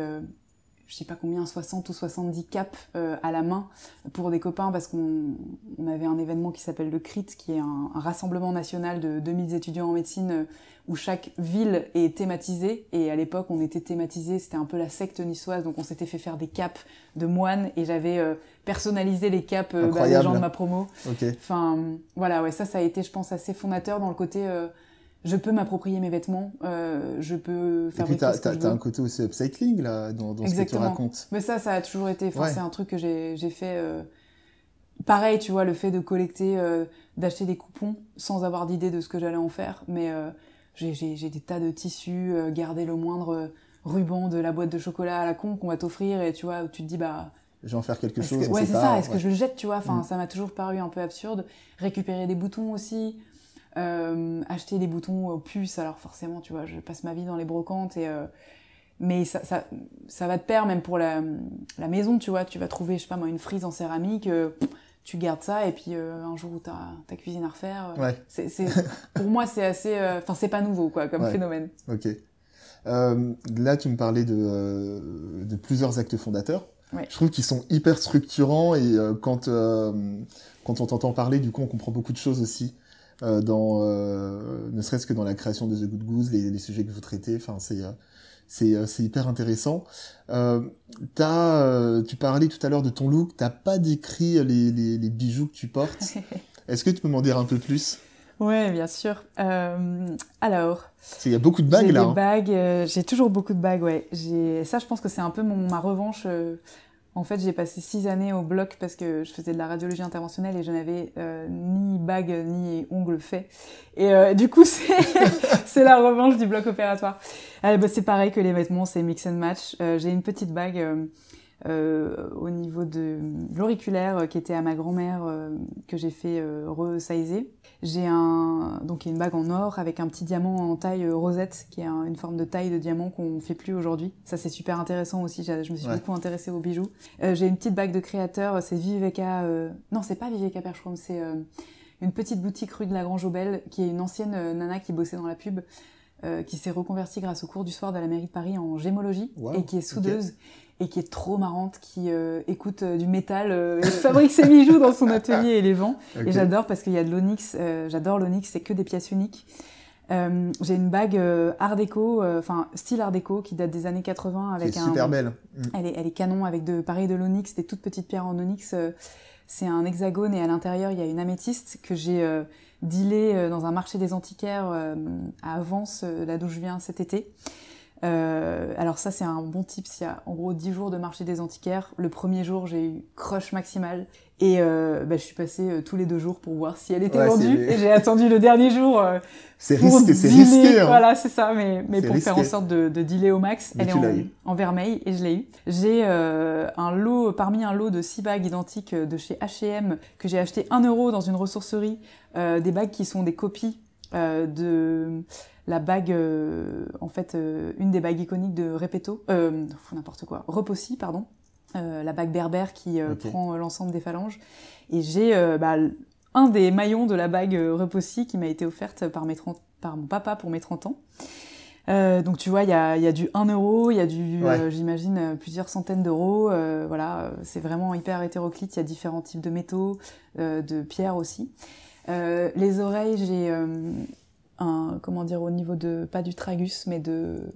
je sais pas combien, 60 ou 70 caps euh, à la main pour des copains parce qu'on on avait un événement qui s'appelle le CRIT, qui est un, rassemblement national de 2000 étudiants en médecine euh, où chaque ville est thématisée. Et à l'époque, on était thématisé, c'était un peu la secte niçoise, donc on s'était fait faire des capes de moines. Et j'avais euh, personnalisé les capes bah, des gens de ma promo. Enfin, voilà, ouais, ça, ça a été, je pense, assez fondateur dans le côté je peux m'approprier mes vêtements, euh, je peux faire. Et puis t'as as, un côté aussi upcycling là dans, dans ce que tu racontes. Mais ça, ça a toujours été. c'est un truc que j'ai fait. Euh... Pareil, tu vois, le fait de collecter, euh, d'acheter des coupons sans avoir d'idée de ce que j'allais en faire. Mais euh, j'ai des tas de tissus, euh, garder le moindre ruban de la boîte de chocolat à la con qu'on va t'offrir et tu vois, tu te dis bah. Je vais en faire quelque chose. ouais, c'est ça. Est-ce que je le jette, tu vois? Enfin, mm. ça m'a toujours paru un peu absurde. Récupérer des boutons aussi. Euh, acheter des boutons aux puces, alors forcément, tu vois, je passe ma vie dans les brocantes et euh, mais ça, ça, ça, va de pair même pour la, la, maison, tu vois, tu vas trouver, je sais pas moi, une frise en céramique, euh, tu gardes ça et puis un jour où t'as ta cuisine à refaire, ouais. c'est, pour moi c'est assez, enfin c'est pas nouveau quoi comme phénomène. Ok. là, tu me parlais de, de plusieurs actes fondateurs. Ouais. Je trouve qu'ils sont hyper structurants et quand quand on t'entend parler, du coup, on comprend beaucoup de choses aussi. Euh, dans, euh, ne serait-ce que dans la création de The Good Goose, les, les sujets que vous traitez. Enfin, c'est euh, c'est hyper intéressant. Euh, as, tu parlais tout à l'heure de ton look. T'as pas décrit les, les, les, bijoux que tu portes. Est-ce que tu peux m'en dire un peu plus? Ouais, bien sûr. Euh, alors. Il y a beaucoup de bagues là. Bagues. j'ai toujours beaucoup de bagues. Ouais. Ça. Je pense que c'est un peu mon, ma revanche en fait, j'ai passé six années au bloc parce que je faisais de la radiologie interventionnelle et je n'avais euh, ni bague ni ongles faits. Et euh, du coup, c'est la revanche du bloc opératoire. Euh, bah, c'est pareil que les vêtements, c'est mix and match. j'ai une petite bague au niveau de l'auriculaire qui était à ma grand-mère que j'ai fait resizer. J'ai un donc une bague en or avec un petit diamant en taille euh, rosette, qui est une forme de taille de diamant qu'on fait plus aujourd'hui. Ça c'est super intéressant aussi. Je me suis beaucoup intéressée aux bijoux. Euh, j'ai une petite bague de créateur, c'est Viveka. Euh... Non, c'est pas Viveka Perchrom, c'est euh, une petite boutique rue de la Grange Belle, qui est une ancienne nana qui bossait dans la pub. qui s'est reconvertie grâce au cours du soir de la mairie de Paris en gémologie et qui est soudeuse et qui est trop marrante, qui euh, écoute euh, du métal euh, et fabrique ses bijoux dans son atelier et les vend. Et j'adore parce qu'il y a de l'onyx, j'adore l'onyx, c'est que des pièces uniques. j'ai une bague art déco, enfin style art déco qui date des années 80 avec un. super belle. Mm. Elle, est, elle est canon avec de pareil de l'onyx, des toutes petites pierres en onyx. c'est un hexagone et à l'intérieur il y a une améthyste que j'ai dealé dans un marché des antiquaires à Avance, là d'où je viens cet été. Euh, alors ça c'est un bon tip, il y a en gros 10 jours de marché des antiquaires. Le premier jour j'ai eu crush maximal et euh, bah, je suis passée euh, tous les deux jours pour voir si elle était vendue et j'ai attendu le dernier jour. Euh, c'est risqué, c'est risqué. Hein. Voilà c'est ça, mais, mais pour faire en sorte de, de dealer au max, elle est en, en, vermeil et je l'ai eu. J'ai un lot, parmi un lot de 6 bagues identiques de chez H&M que j'ai acheté 1 euro dans une ressourcerie, des bagues qui sont des copies de la bague, euh, en fait, euh, une des bagues iconiques de Repetto, euh, n'importe quoi, Repossi, pardon, euh, la bague berbère qui prend l'ensemble des phalanges. Et j'ai bah, un des maillons de la bague Repossi qui m'a été offerte par, mes 30, par mon papa pour mes 30 ans. Euh, donc tu vois, il y a, y a, du 1 euro, il y a du, j'imagine, plusieurs centaines d'euros. Euh, voilà, c'est vraiment hyper hétéroclite. Il y a différents types de métaux, euh, de pierres aussi. Les oreilles, j'ai comment dire, au niveau de, pas du tragus, mais de...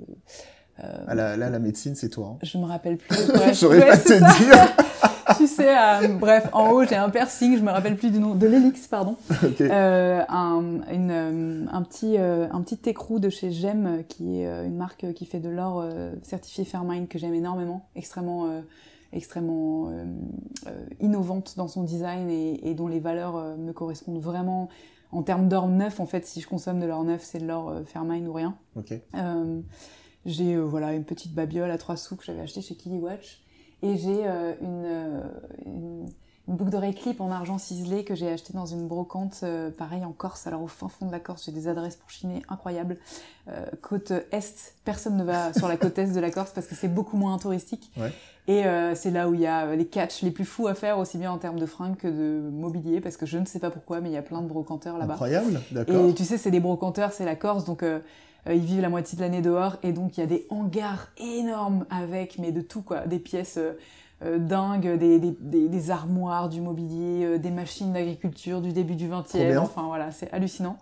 Euh, ah, là, la médecine, c'est toi. Hein. Je me rappelle plus. J'aurais pas te dire. tu sais, euh, bref, en haut, j'ai un piercing, je me rappelle plus du nom, de l'hélix, pardon. Euh, un, une, un, petit, un petit écrou de chez Gem, qui est une marque qui fait de l'or certifié Fairmine, que j'aime énormément, extrêmement extrêmement innovante dans son design et, et dont les valeurs me correspondent vraiment en termes d'or neuf, en fait, si je consomme de l'or neuf, c'est de l'or Fairmine ou rien. J'ai euh, voilà une petite babiole à trois sous que j'avais acheté chez Watch. Et j'ai une, une boucle d'oreille clip en argent ciselé que j'ai acheté dans une brocante, euh, pareil en Corse. Alors au fin fond de la Corse, j'ai des adresses pour chiner incroyables. Euh, côte est, personne ne va sur la côte est de la Corse parce que c'est beaucoup moins touristique. Ouais. Et euh, c'est là où il y a les catchs les plus fous à faire, aussi bien en termes de fringues que de mobilier, parce que je ne sais pas pourquoi, mais il y a plein de brocanteurs là-bas. Incroyable, d'accord. Et tu sais, c'est des brocanteurs, c'est la Corse, donc euh, euh, ils vivent la moitié de l'année dehors, et donc il y a des hangars énormes avec, mais de tout quoi, des pièces euh, euh, dingues, des, des, des, des armoires, du mobilier, euh, des machines d'agriculture du début du 20e, bien. enfin voilà, c'est hallucinant.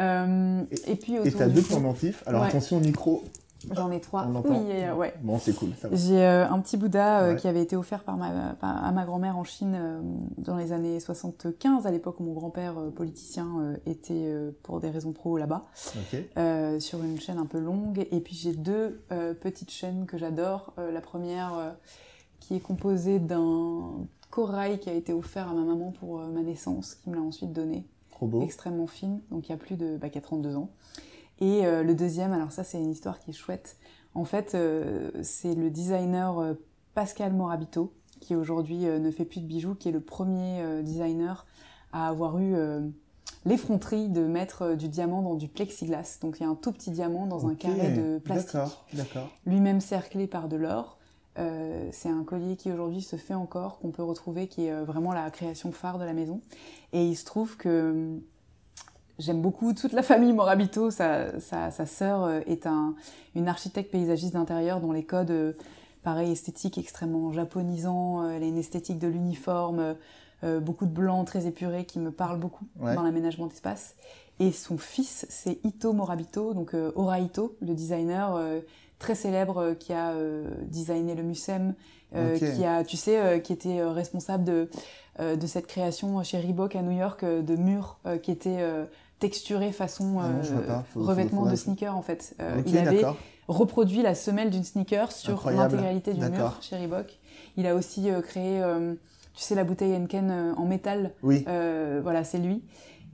Euh, et, puis Et autour t'as du deux pendentifs. Alors Ouais. attention au micro, J'en ai trois. on. Oui, euh, ouais. Bon, c'est cool. J'ai euh, un petit Bouddha euh, Ouais. qui avait été offert par ma, par- à ma grand-mère en Chine dans les années 75, à l'époque où mon grand-père politicien était pour des raisons pro là-bas, Ok. euh, sur une chaîne un peu longue. Et puis j'ai deux petites chaînes que j'adore. La première qui est composée d'un corail qui a été offert à ma maman pour ma naissance, qui me l'a ensuite donné Trop beau. extrêmement fine, donc il y a plus de bah, qui a 32 ans. Et euh, le deuxième, alors ça c'est une histoire qui est chouette. En fait, euh, c'est le designer euh, Pascal Morabito qui aujourd'hui ne fait plus de bijoux, qui est le premier designer à avoir eu l'effronterie de mettre du diamant dans du plexiglas. Donc il y a un tout petit diamant dans un carré de plastique D'accord, d'accord. lui-même cerclé par de l'or. Euh, c'est un collier qui aujourd'hui se fait encore, qu'on peut retrouver, qui est vraiment la création phare de la maison. Et il se trouve que j'aime beaucoup toute la famille Morabito. Sa, sa, sa sœur euh, est un, une architecte paysagiste d'intérieur dont les codes, euh, pareil, esthétiques extrêmement japonisants. Euh, elle a une esthétique de l'uniforme, euh, beaucoup de blanc très épuré qui me parle beaucoup Ouais. dans l'aménagement d'espace. Et son fils, c'est Ito Morabito, donc euh, Ora Ito, le designer euh, très célèbre qui a designé le Mucem, euh, Ok. qui a, tu sais, qui était responsable de, de cette création chez Reebok à New York de murs qui étaient euh, texturés façon Ah non. Faut- faut- revêtement de sneaker en fait. Euh, il avait reproduit la semelle d'une sneaker sur l'intégralité du mur chez Reebok. Il a aussi euh, créé, euh, tu sais, la bouteille Henken euh, en métal Oui, euh, voilà, c'est lui.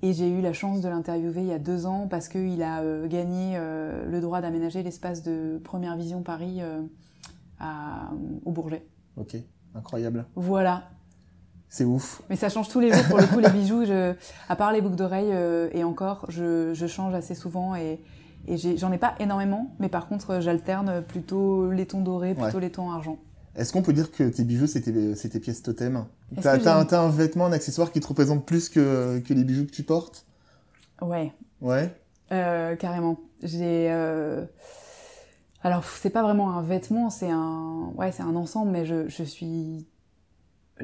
Et j'ai eu la chance de l'interviewer il y a deux ans parce qu'il a euh, gagné euh, le droit d'aménager l'espace de Première Vision Paris euh, à, au Bourget. ok. Incroyable. Voilà. C'est ouf. Mais ça change tous les jours. Pour le coup, les bijoux, je, à part les boucles d'oreilles euh, et encore, je, je change assez souvent et, j'en ai, pas énormément. Mais par contre, j'alterne plutôt les tons dorés, plutôt les tons argent. Est-ce qu'on peut dire que tes bijoux, c'était tes pièces totem? T'as un, un vêtement, un accessoire qui te représente plus que, que les bijoux que tu portes? Ouais. Ouais. Euh, carrément. J'ai. euh, Alors, c'est pas vraiment un vêtement, c'est un. Ouais, c'est un ensemble, mais je, je suis.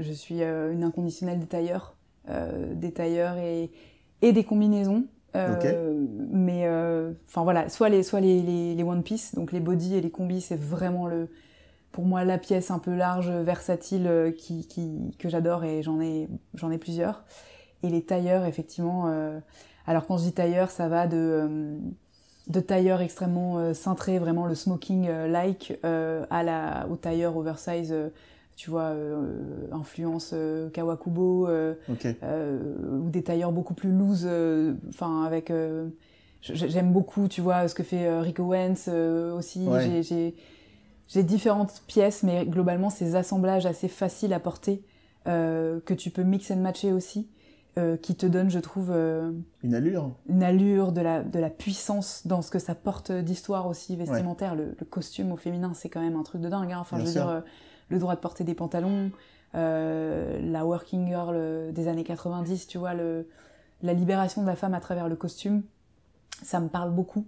Je suis euh, une inconditionnelle des tailleurs. Euh, des tailleurs et, et des combinaisons. Euh, Mais. Enfin, voilà, soit, les, soit les, les, les One Piece, donc les body et les combis, c'est vraiment le. Pour moi, la pièce un peu large, versatile, qui, qui, que j'adore et j'en ai, j'en ai plusieurs. Et les tailleurs, effectivement. alors quand je dis tailleur, ça va de, de tailleur extrêmement euh, cintré, vraiment le smoking-like, euh, à la, au tailleur oversize, tu vois, euh, influence euh, Kawakubo, euh, ou des tailleurs beaucoup plus loose, enfin avec... J'aime beaucoup, tu vois, ce que fait Rick Owens aussi. Ouais. J'ai- différentes pièces, mais globalement, ces assemblages assez faciles à porter, que tu peux mix and matcher aussi, qui te donnent, je trouve, Une allure une allure, de la, de la puissance dans ce que ça porte d'histoire aussi vestimentaire. Le, le costume au féminin, c'est quand même un truc de dingue. Hein. Enfin, Bien je veux sûr. dire, le droit de porter des pantalons, euh, la working girl euh, des années 90, tu vois, la libération de la femme à travers le costume, ça me parle beaucoup.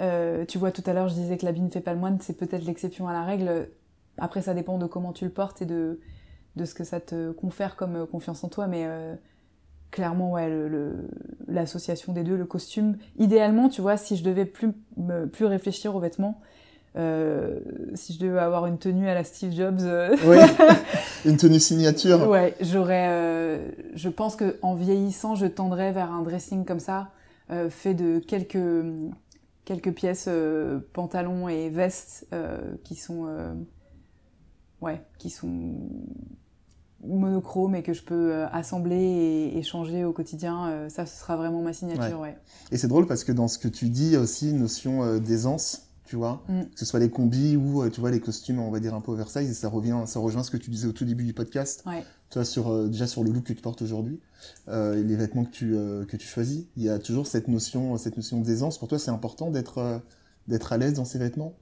Euh, tu vois, tout à l'heure, je disais que l'habit ne fait pas le moine, c'est peut-être l'exception à la règle. Après, ça dépend de comment tu le portes et de, ce que ça te confère comme confiance en toi, mais clairement, ouais, l'association des deux, le costume. Idéalement, tu vois, si je devais plus réfléchir aux vêtements, euh, si je devais avoir une tenue à la Steve Jobs, euh, Oui. Une tenue signature ouais, j'aurais. euh, je pense que en vieillissant, je tendrais vers un dressing comme ça, fait de quelques quelques pièces, pantalons et vestes qui sont, ouais, qui sont monochromes et que je peux assembler et, changer au quotidien. ça, ce sera vraiment ma signature, ouais. Et c'est drôle parce que dans ce que tu dis, aussi notion d'aisance. Tu vois, Mm. que ce soit les combis ou euh, tu vois les costumes, on va dire un peu oversize, et ça revient, ça rejoint ce que tu disais au tout début du podcast, Ouais. tu vois, sur euh, déjà sur le look que tu portes aujourd'hui, euh, et les vêtements que tu euh, que tu choisis, il y a toujours cette notion, cette notion d'aisance. Pour toi, c'est important d'être d'être à l'aise dans ces vêtements?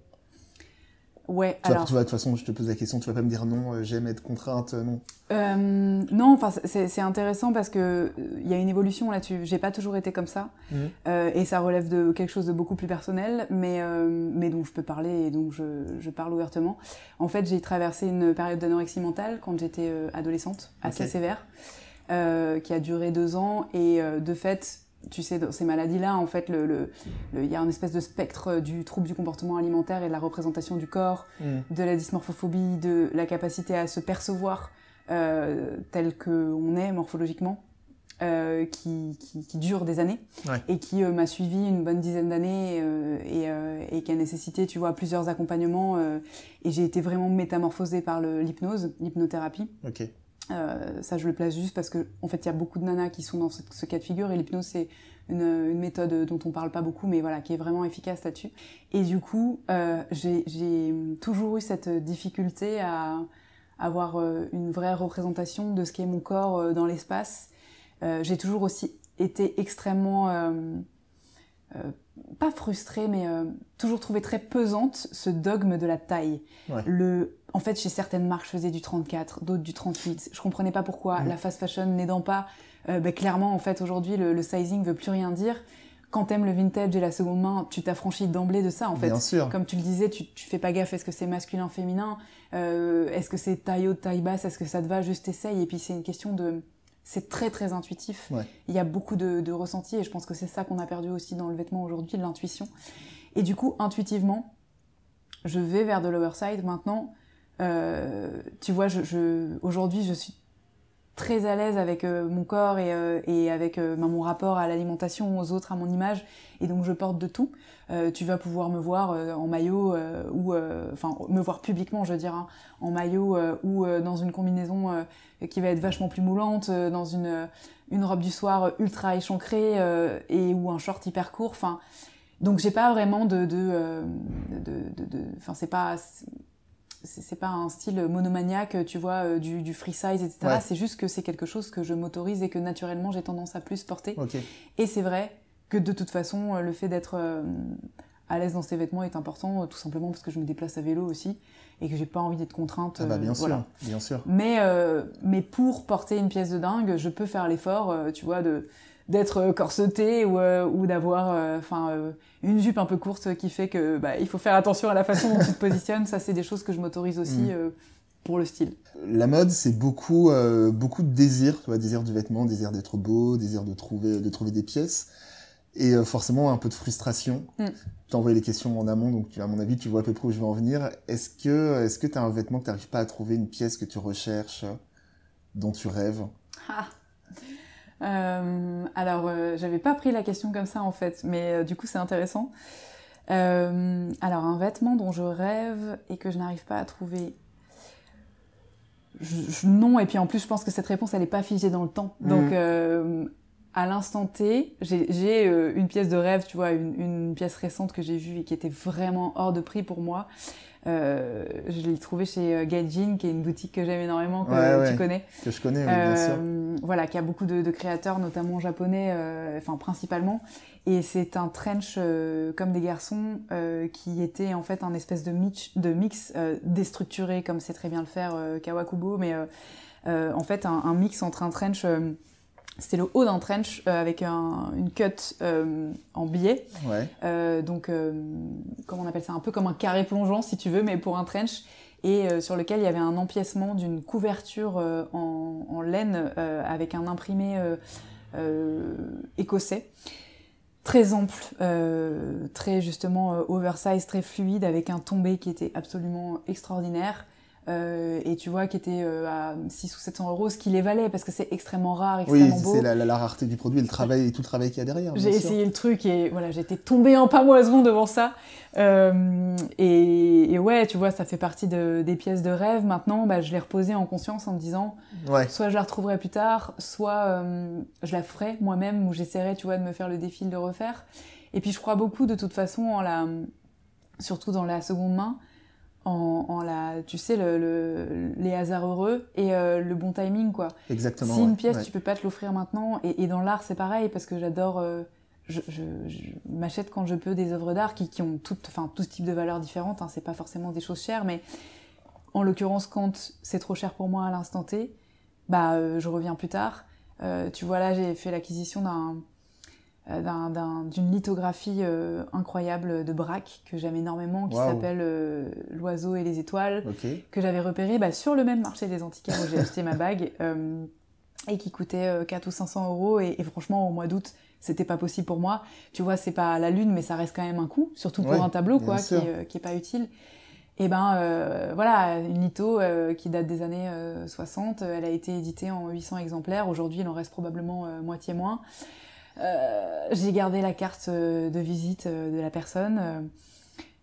Ouais, Tu vois, alors. tu vois, de toute façon, je te pose la question, tu vas pas me dire non, euh, j'aime être contrainte, euh, non. Euh, non, enfin c'est c'est intéressant parce que euh, il y a une évolution là-dessus. J'ai pas toujours été comme ça Mhm. Euh, et ça relève de quelque chose de beaucoup plus personnel, mais euh, mais dont je peux parler et donc je, je parle ouvertement. En fait, j'ai traversé une période d'anorexie mentale quand j'étais euh, adolescente, assez sévère, euh, qui a duré deux ans et euh, de fait. Tu sais, dans ces maladies-là, en fait, le- le- le- il y a un espèce de spectre du trouble du comportement alimentaire et de la représentation du corps de la dysmorphophobie, de la capacité à se percevoir euh, tel qu'on est morphologiquement, euh, qui, qui, qui dure des années Ouais. et qui euh, m'a suivi une bonne dizaine d'années euh, et, euh, et qui a nécessité, tu vois, plusieurs accompagnements. euh, et j'ai été vraiment métamorphosée par l'hypnose, l'hypnothérapie. Euh, ça, je le place juste parce que, en fait, il y a beaucoup de nanas qui sont dans ce, cas de figure et l'hypnose, c'est une, une méthode dont on parle pas beaucoup, mais voilà, qui est vraiment efficace là-dessus. Et du coup, euh, j'ai j'ai toujours eu cette difficulté à avoir euh, une vraie représentation de ce qu'est mon corps euh, dans l'espace. Euh, j'ai toujours aussi été extrêmement euh, pas frustrée, mais euh, toujours trouvé très pesante ce dogme de la taille. Ouais. Le, en fait, chez certaines marques, je faisais du 34, d'autres du 38. Je comprenais pas pourquoi. La fast fashion n'aidant pas, euh, ben, clairement, en fait, aujourd'hui, le, le sizing veut plus rien dire. Quand t'aimes le vintage et la seconde main, tu t'affranchis d'emblée de ça, en fait. Bien sûr. Comme tu le disais, tu, tu fais pas gaffe, est-ce que c'est masculin, féminin? Euh, Est-ce que c'est taille haute, taille basse? Est-ce que ça te va? Juste essaye. Et puis c'est une question de... C'est très très intuitif. Ouais. Il y a beaucoup de, de ressenti et je pense que c'est ça qu'on a perdu aussi dans le vêtement aujourd'hui, de l'intuition. Et du coup, intuitivement, je vais vers de l'overside maintenant. Euh, tu vois, je, je, aujourd'hui, je suis très à l'aise avec euh, mon corps et, euh, et avec euh, ben, mon rapport à l'alimentation, aux autres, à mon image. Et donc, je porte de tout. Euh, tu vas pouvoir me voir en maillot ou, enfin, me voir publiquement, je veux dire, hein, en maillot ou dans une combinaison qui va être vachement plus moulante, dans une, une robe du soir ultra échancrée et ou un short hyper court. Enfin, donc j'ai pas vraiment de, de, de, de, de- c'est pas c'est pas un style monomaniaque, tu vois, euh, du, du free size, etc. Ouais. C'est juste que c'est quelque chose que je m'autorise et que naturellement j'ai tendance à plus porter. Et c'est vrai que de toute façon, euh, le fait d'être euh, à l'aise dans ses vêtements est important, tout simplement parce que je me déplace à vélo aussi et que j'ai pas envie d'être contrainte. Ah bah euh, bien sûr, voilà. bien sûr. Mais, euh, mais pour porter une pièce de dingue, je peux faire l'effort, tu vois, de d'être euh, corsetée ou, euh, ou d'avoir euh, enfin euh, une jupe un peu courte qui fait que bah, il faut faire attention à la façon dont tu te positionnes. Ça, c'est des choses que je m'autorise aussi Mm. euh, pour le style. La mode, c'est beaucoup, beaucoup de désir, tu vois, désir du vêtement, désir d'être beau, désir de trouver, de trouver des pièces, et forcément un peu de frustration. Mm. Je t'ai envoyé les questions en amont, donc à mon avis, tu vois à peu près où je vais en venir. Est-ce que, est-ce que t'as un vêtement que t'arrives pas à trouver, une pièce que tu recherches, dont tu rêves? Ah. Euh, alors, euh, j'avais pas pris la question comme ça en fait, mais euh, du coup c'est intéressant. Alors, un vêtement dont je rêve et que je n'arrive pas à trouver. Je- je- non, et puis en plus je pense que cette réponse elle est pas figée dans le temps. Mhm. Donc, à l'instant T, j'ai j'ai, euh, une pièce de rêve, tu vois, une, une pièce récente que j'ai vue et qui était vraiment hors de prix pour moi. Euh, je l'ai trouvée chez euh, Gaijin, qui est une boutique que j'aime énormément, que Ouais, ouais. tu connais. Que je connais, oui, bien sûr. Euh, voilà, qui a beaucoup de, de créateurs, notamment japonais, euh, enfin principalement. Et c'est un trench euh, comme des garçons euh, qui était en fait un espèce de mix, de mix euh, déstructuré, comme c'est très bien le faire euh, Kawakubo, mais euh, euh, en fait un, un mix entre un trench, euh, c'était le haut d'un trench euh, avec un, une cut euh, en biais, Ouais. euh, donc, comment on appelle ça? Un peu comme un carré plongeant, si tu veux, mais pour un trench. Et sur lequel il y avait un empiècement d'une couverture en, en laine avec un imprimé écossais. Très ample, très justement oversize, très fluide, avec un tombé qui était absolument extraordinaire. Euh, et tu vois, qui était euh, à 6 ou 700 euros, ce qui les valait, parce que c'est extrêmement rare, Oui, extrêmement beau. c'est la, la, la rareté du produit et le travail tout le travail qu'il y a derrière. J'ai essayé le truc et voilà, j'étais tombée en pamoison devant ça. Euh, et, et ouais, tu vois, ça fait partie de, des pièces de rêve. Maintenant, bah, je l'ai reposée en conscience en me disant, Ouais. soit je la retrouverai plus tard, soit je la ferai moi-même ou j'essaierai, tu vois, de me faire le défi de le refaire. Et puis je crois beaucoup de toute façon en la surtout dans la seconde main, en, la, tu sais, le, les hasards heureux et euh, le bon timing, quoi. Exactement. Si une pièce, tu peux pas te l'offrir maintenant, et, dans l'art, c'est pareil, parce que j'adore, euh, je, m'achète quand je peux des œuvres d'art qui, qui, ont tout, enfin, tout type de valeurs différentes, hein, c'est pas forcément des choses chères, mais en l'occurrence, quand c'est trop cher pour moi à l'instant T, bah, euh, je reviens plus tard. tu vois, là, j'ai fait l'acquisition d'un euh, d'une lithographie euh, incroyable de Braque que j'aime énormément, qui s'appelle euh, L'oiseau et les étoiles, que j'avais repéré bah, sur le même marché des antiquaires où j'ai acheté ma bague, et qui coûtait 4 ou 500 euros. Et, franchement, au mois d'août, c'était pas possible pour moi. Tu vois, c'est pas la lune, mais ça reste quand même un coût, surtout pour un tableau, quoi, qui qui est, pas utile. Et ben voilà, une litho qui date des années 60, elle a été éditée en 800 exemplaires. Aujourd'hui, il en reste probablement moitié moins. Euh, j'ai gardé la carte euh, de visite euh, de la personne.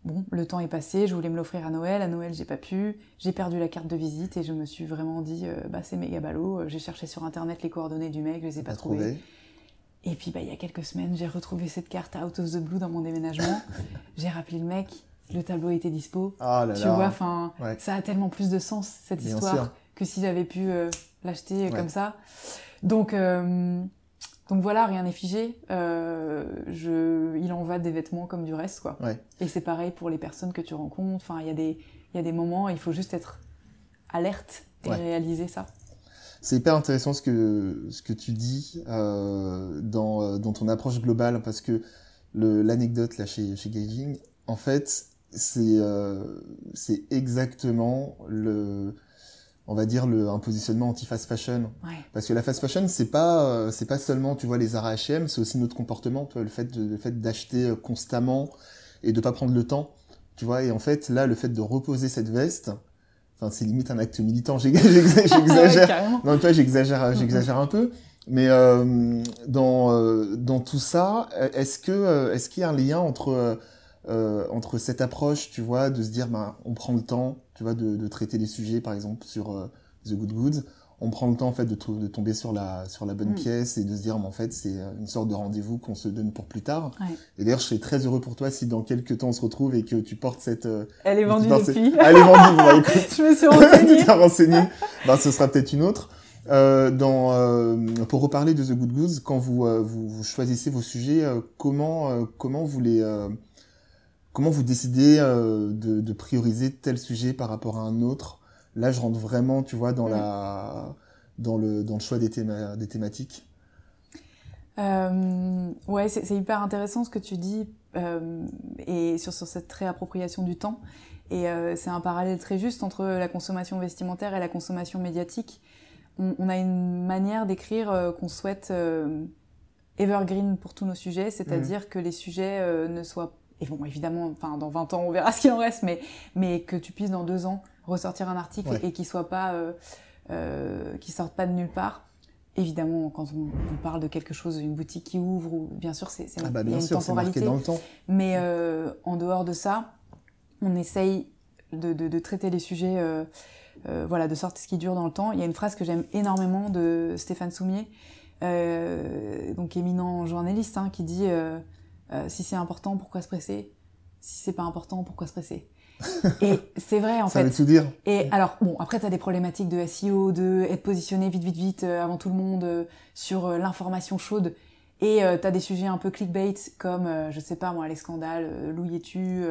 Bon, le temps est passé, je voulais me l'offrir à Noël. À Noël, j'ai pas pu. J'ai perdu la carte de visite et je me suis vraiment dit, bah c'est méga ballot. J'ai cherché sur internet les coordonnées du mec, je les ai pas trouvées. Et puis, bah, il y a quelques semaines, j'ai retrouvé cette carte out of the blue dans mon déménagement. j'ai rappelé le mec, le tableau était dispo. Ah tu vois, enfin, ça a tellement plus de sens cette histoire que si j'avais pu l'acheter comme ça. Donc, donc voilà, rien n'est figé. Euh, je, il en va des vêtements comme du reste, quoi. Et c'est pareil pour les personnes que tu rencontres. Enfin, il y a des, il y a des moments, il faut juste être alerte et réaliser ça. C'est hyper intéressant ce que ce que tu dis euh, dans, euh, dans ton approche globale parce que l'anecdote là chez chez Gaging, en fait, c'est euh, c'est exactement le on va dire le un positionnement anti fast fashion parce que la fast fashion c'est pas euh, c'est pas seulement tu vois les Zara H&M c'est aussi notre comportement le fait de, le fait d'acheter euh, constamment et de pas prendre le temps. Tu vois et en fait là le fait de reposer cette veste enfin c'est limite un acte militant j'exagère. non tu vois j'exagère j'exagère un peu. Mais euh, dans euh, dans tout ça est-ce que est-ce qu'il y a un lien entre euh, entre cette approche, tu vois, de se dire, ben, on prend le temps, tu vois, de, de traiter des sujets, par exemple, sur euh, The Good Goods, on prend le temps, en fait, de, de tomber sur la, sur la bonne mm. pièce et de se dire, mais en fait, c'est euh, une sorte de rendez-vous qu'on se donne pour plus tard. Et d'ailleurs, je serais très heureux pour toi si dans quelques temps on se retrouve et que tu portes cette... Elle est vendue depuis. Elle est vendue, bon, écoute. je me suis renseignée. renseigné. ben, ce sera peut-être une autre. Euh, dans, euh, pour reparler de The Good Goods, quand vous, vous, vous, choisissez vos sujets, comment, comment vous les Comment vous décidez euh, de, de, prioriser tel sujet par rapport à un autre? Là, je rentre vraiment, tu vois, dans, la, dans, le, dans le choix des, des thématiques. Euh, ouais, c'est hyper intéressant ce que tu dis euh, et sur, sur cette réappropriation du temps. Et euh, c'est un parallèle très juste entre la consommation vestimentaire et la consommation médiatique. On, on a une manière d'écrire qu'on souhaite evergreen pour tous nos sujets, c'est-à-dire mmh. que les sujets ne soient et bon, évidemment, enfin, dans 20 ans, on verra ce qu'il en reste, mais, mais que tu puisses dans deux ans ressortir un article et qu'il soit pas, euh, euh, qui sorte pas de nulle part. Évidemment, quand on, parle de quelque chose, une boutique qui ouvre, ou bien sûr, c'est ah bah une temporalité. Dans le temps. Mais euh, en dehors de ça, on essaye de, de, de traiter les sujets, voilà, de sorte ce qui dure dans le temps. Il y a une phrase que j'aime énormément de Stéphane Soumier, donc éminent journaliste, hein, qui dit euh, si c'est important, pourquoi se presser? Si c'est pas important, pourquoi se presser? Et c'est vrai en Ça fait. veut tout dire. Et alors bon, après tu as des problématiques de SEO, de être positionné vite vite vite euh, avant tout le monde euh, sur l'information chaude. Et euh, tu as des sujets un peu clickbait comme, euh, je sais pas moi, les scandales, euh, Louis tu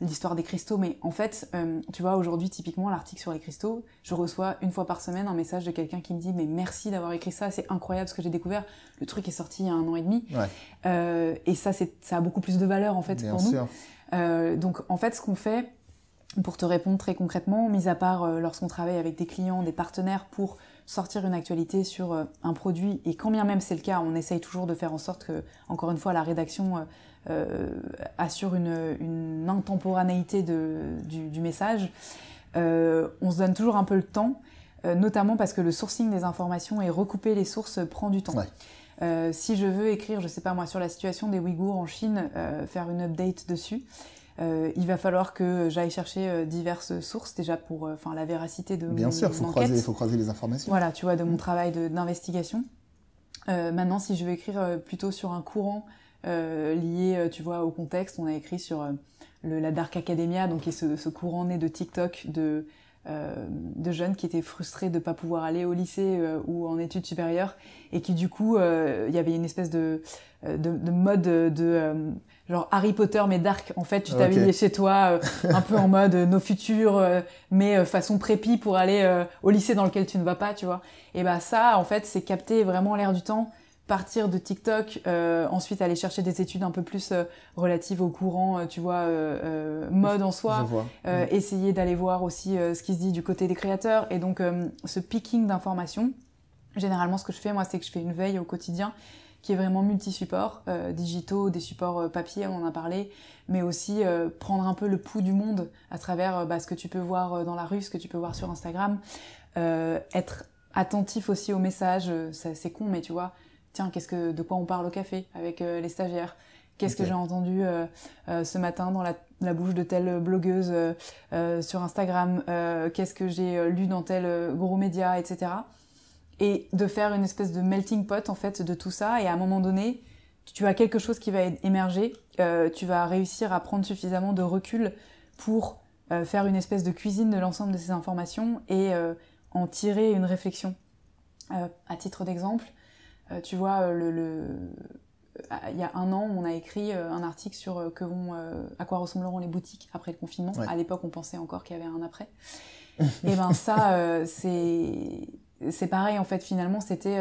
l'histoire des cristaux. Mais en fait, tu vois, aujourd'hui, typiquement, l'article sur les cristaux, je reçois une fois par semaine un message de quelqu'un qui me dit, mais merci d'avoir écrit ça, c'est incroyable ce que j'ai découvert. Le truc est sorti il y a un an et demi. Ouais. et ça, ça a beaucoup plus de valeur, en fait, Bien pour sûr. nous. donc, en fait, ce qu'on fait, pour te répondre très concrètement, mis à part lorsqu'on travaille avec des clients, des partenaires pour sortir une actualité sur euh, un produit, et quand bien même c'est le cas, on essaye toujours de faire en sorte que, encore une fois, la rédaction euh, euh assure une, une intemporanéité de, du, du, message. Euh, on se donne toujours un peu le temps, euh, notamment parce que le sourcing des informations et recouper les sources prend du temps. Ouais. si je veux écrire, je sais pas moi, sur la situation des Ouïghours en Chine, faire une update dessus, euh, il va falloir que j'aille chercher euh, diverses sources déjà pour euh, enfin la véracité de Bien sûr, faut croiser, faut croiser les informations. Voilà, tu vois, de mon travail d'investigation. maintenant, si je veux écrire plutôt sur un courant lié, tu vois, au contexte, on a écrit sur la Dark Academia, donc qui est ce, ce courant né de TikTok de de jeunes qui étaient frustrés de ne pas pouvoir aller au lycée ou en études supérieures et qui du coup il y avait une espèce de de, mode de, genre Harry Potter mais dark. En fait tu t'habillais chez toi un peu en mode nos futurs mais façon prépi pour aller au lycée dans lequel tu ne vas pas tu vois. Et bah ça en fait c'est capter vraiment l'air du temps. Partir de TikTok, euh, ensuite aller chercher des études un peu plus euh, relatives au courant, euh, tu vois, mode en soi, essayer d'aller voir aussi ce qui se dit du côté des créateurs, et donc ce picking d'informations. Généralement, ce que je fais, moi, c'est que je fais une veille au quotidien qui est vraiment multi-supports, digitaux, des supports papier, on en a parlé, mais aussi prendre un peu le pouls du monde à travers bah, ce que tu peux voir dans la rue, ce que tu peux voir sur Instagram, être attentif aussi aux messages, c'est con, mais tu vois, tiens, qu'est-ce que, de quoi on parle au café avec euh, les stagiaires? Qu'est-ce que j'ai entendu euh, euh, ce matin dans la, bouche de telle blogueuse sur Instagram? Qu'est-ce que j'ai lu dans tel gros média, etc. Et de faire une espèce de melting pot en fait de tout ça. Et à un moment donné, tu as quelque chose qui va émerger. tu vas réussir à prendre suffisamment de recul pour faire une espèce de cuisine de l'ensemble de ces informations et en tirer une réflexion. à titre d'exemple, euh, tu vois, euh, le, le, il y a un an, on a écrit euh, un article sur que vont, à quoi ressembleront les boutiques après le confinement. À l'époque, on pensait encore qu'il y avait un après. et ben ça, c'est c'est pareil en fait. Finalement, c'était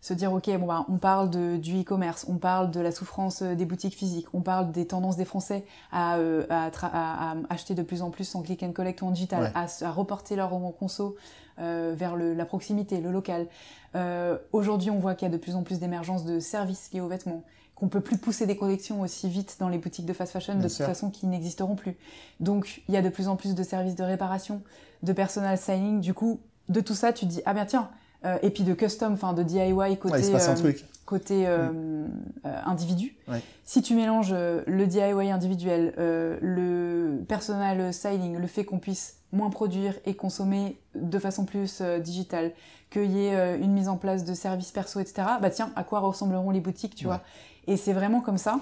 se dire ok bon bah, on parle de, du e-commerce, on parle de la souffrance des boutiques physiques, on parle des tendances des Français à, à, à, acheter de plus en plus en click and collect ou en digital, à, à, reporter leur conso euh, vers le, la proximité, le local. Euh, Aujourd'hui, on voit qu'il y a de plus en plus d'émergence de services liés aux vêtements, qu'on peut plus pousser des collections aussi vite dans les boutiques de fast fashion, de toute façon, qui n'existeront plus. Donc, il y a de plus en plus de services de réparation, de personal styling. Du coup, de tout ça, tu te dis, ah bien tiens, euh, et puis de custom, enfin de DIY côté, euh, côté euh, euh, individu. Ouais. Si tu mélanges le DIY individuel, le personal styling, le fait qu'on puisse moins produire et consommer de façon plus digitale, qu'il y ait une mise en place de services perso, etc. Bah tiens, à quoi ressembleront les boutiques, tu vois Et c'est vraiment comme ça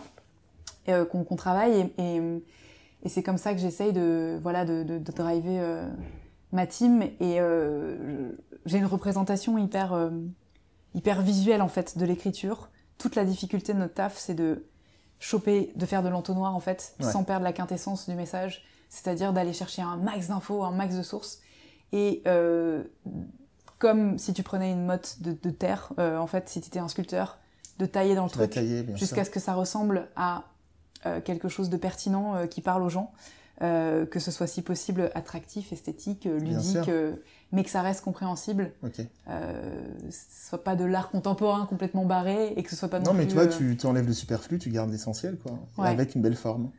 qu'on travaille et, et, et c'est comme ça que j'essaye de voilà de, de, de driver ma team et euh, j'ai une représentation hyper euh, hyper visuelle en fait de l'écriture. Toute la difficulté de notre taf, c'est de choper, de faire de l'entonnoir en fait, sans perdre la quintessence du message, c'est-à-dire d'aller chercher un max d'infos, un max de sources. Et euh, comme si tu prenais une motte de, de terre, en fait, si tu étais un sculpteur, de tailler dans le truc jusqu'à ce que ça ressemble à quelque chose de pertinent qui parle aux gens. Euh, que ce soit si possible attractif, esthétique, euh, ludique, euh, mais que ça reste compréhensible. Ok. Euh, ce soit pas de l'art contemporain complètement barré et que ce soit pas non, non mais tu vois, tu, tu, enlèves le superflu, tu gardes l'essentiel, quoi, avec une belle forme.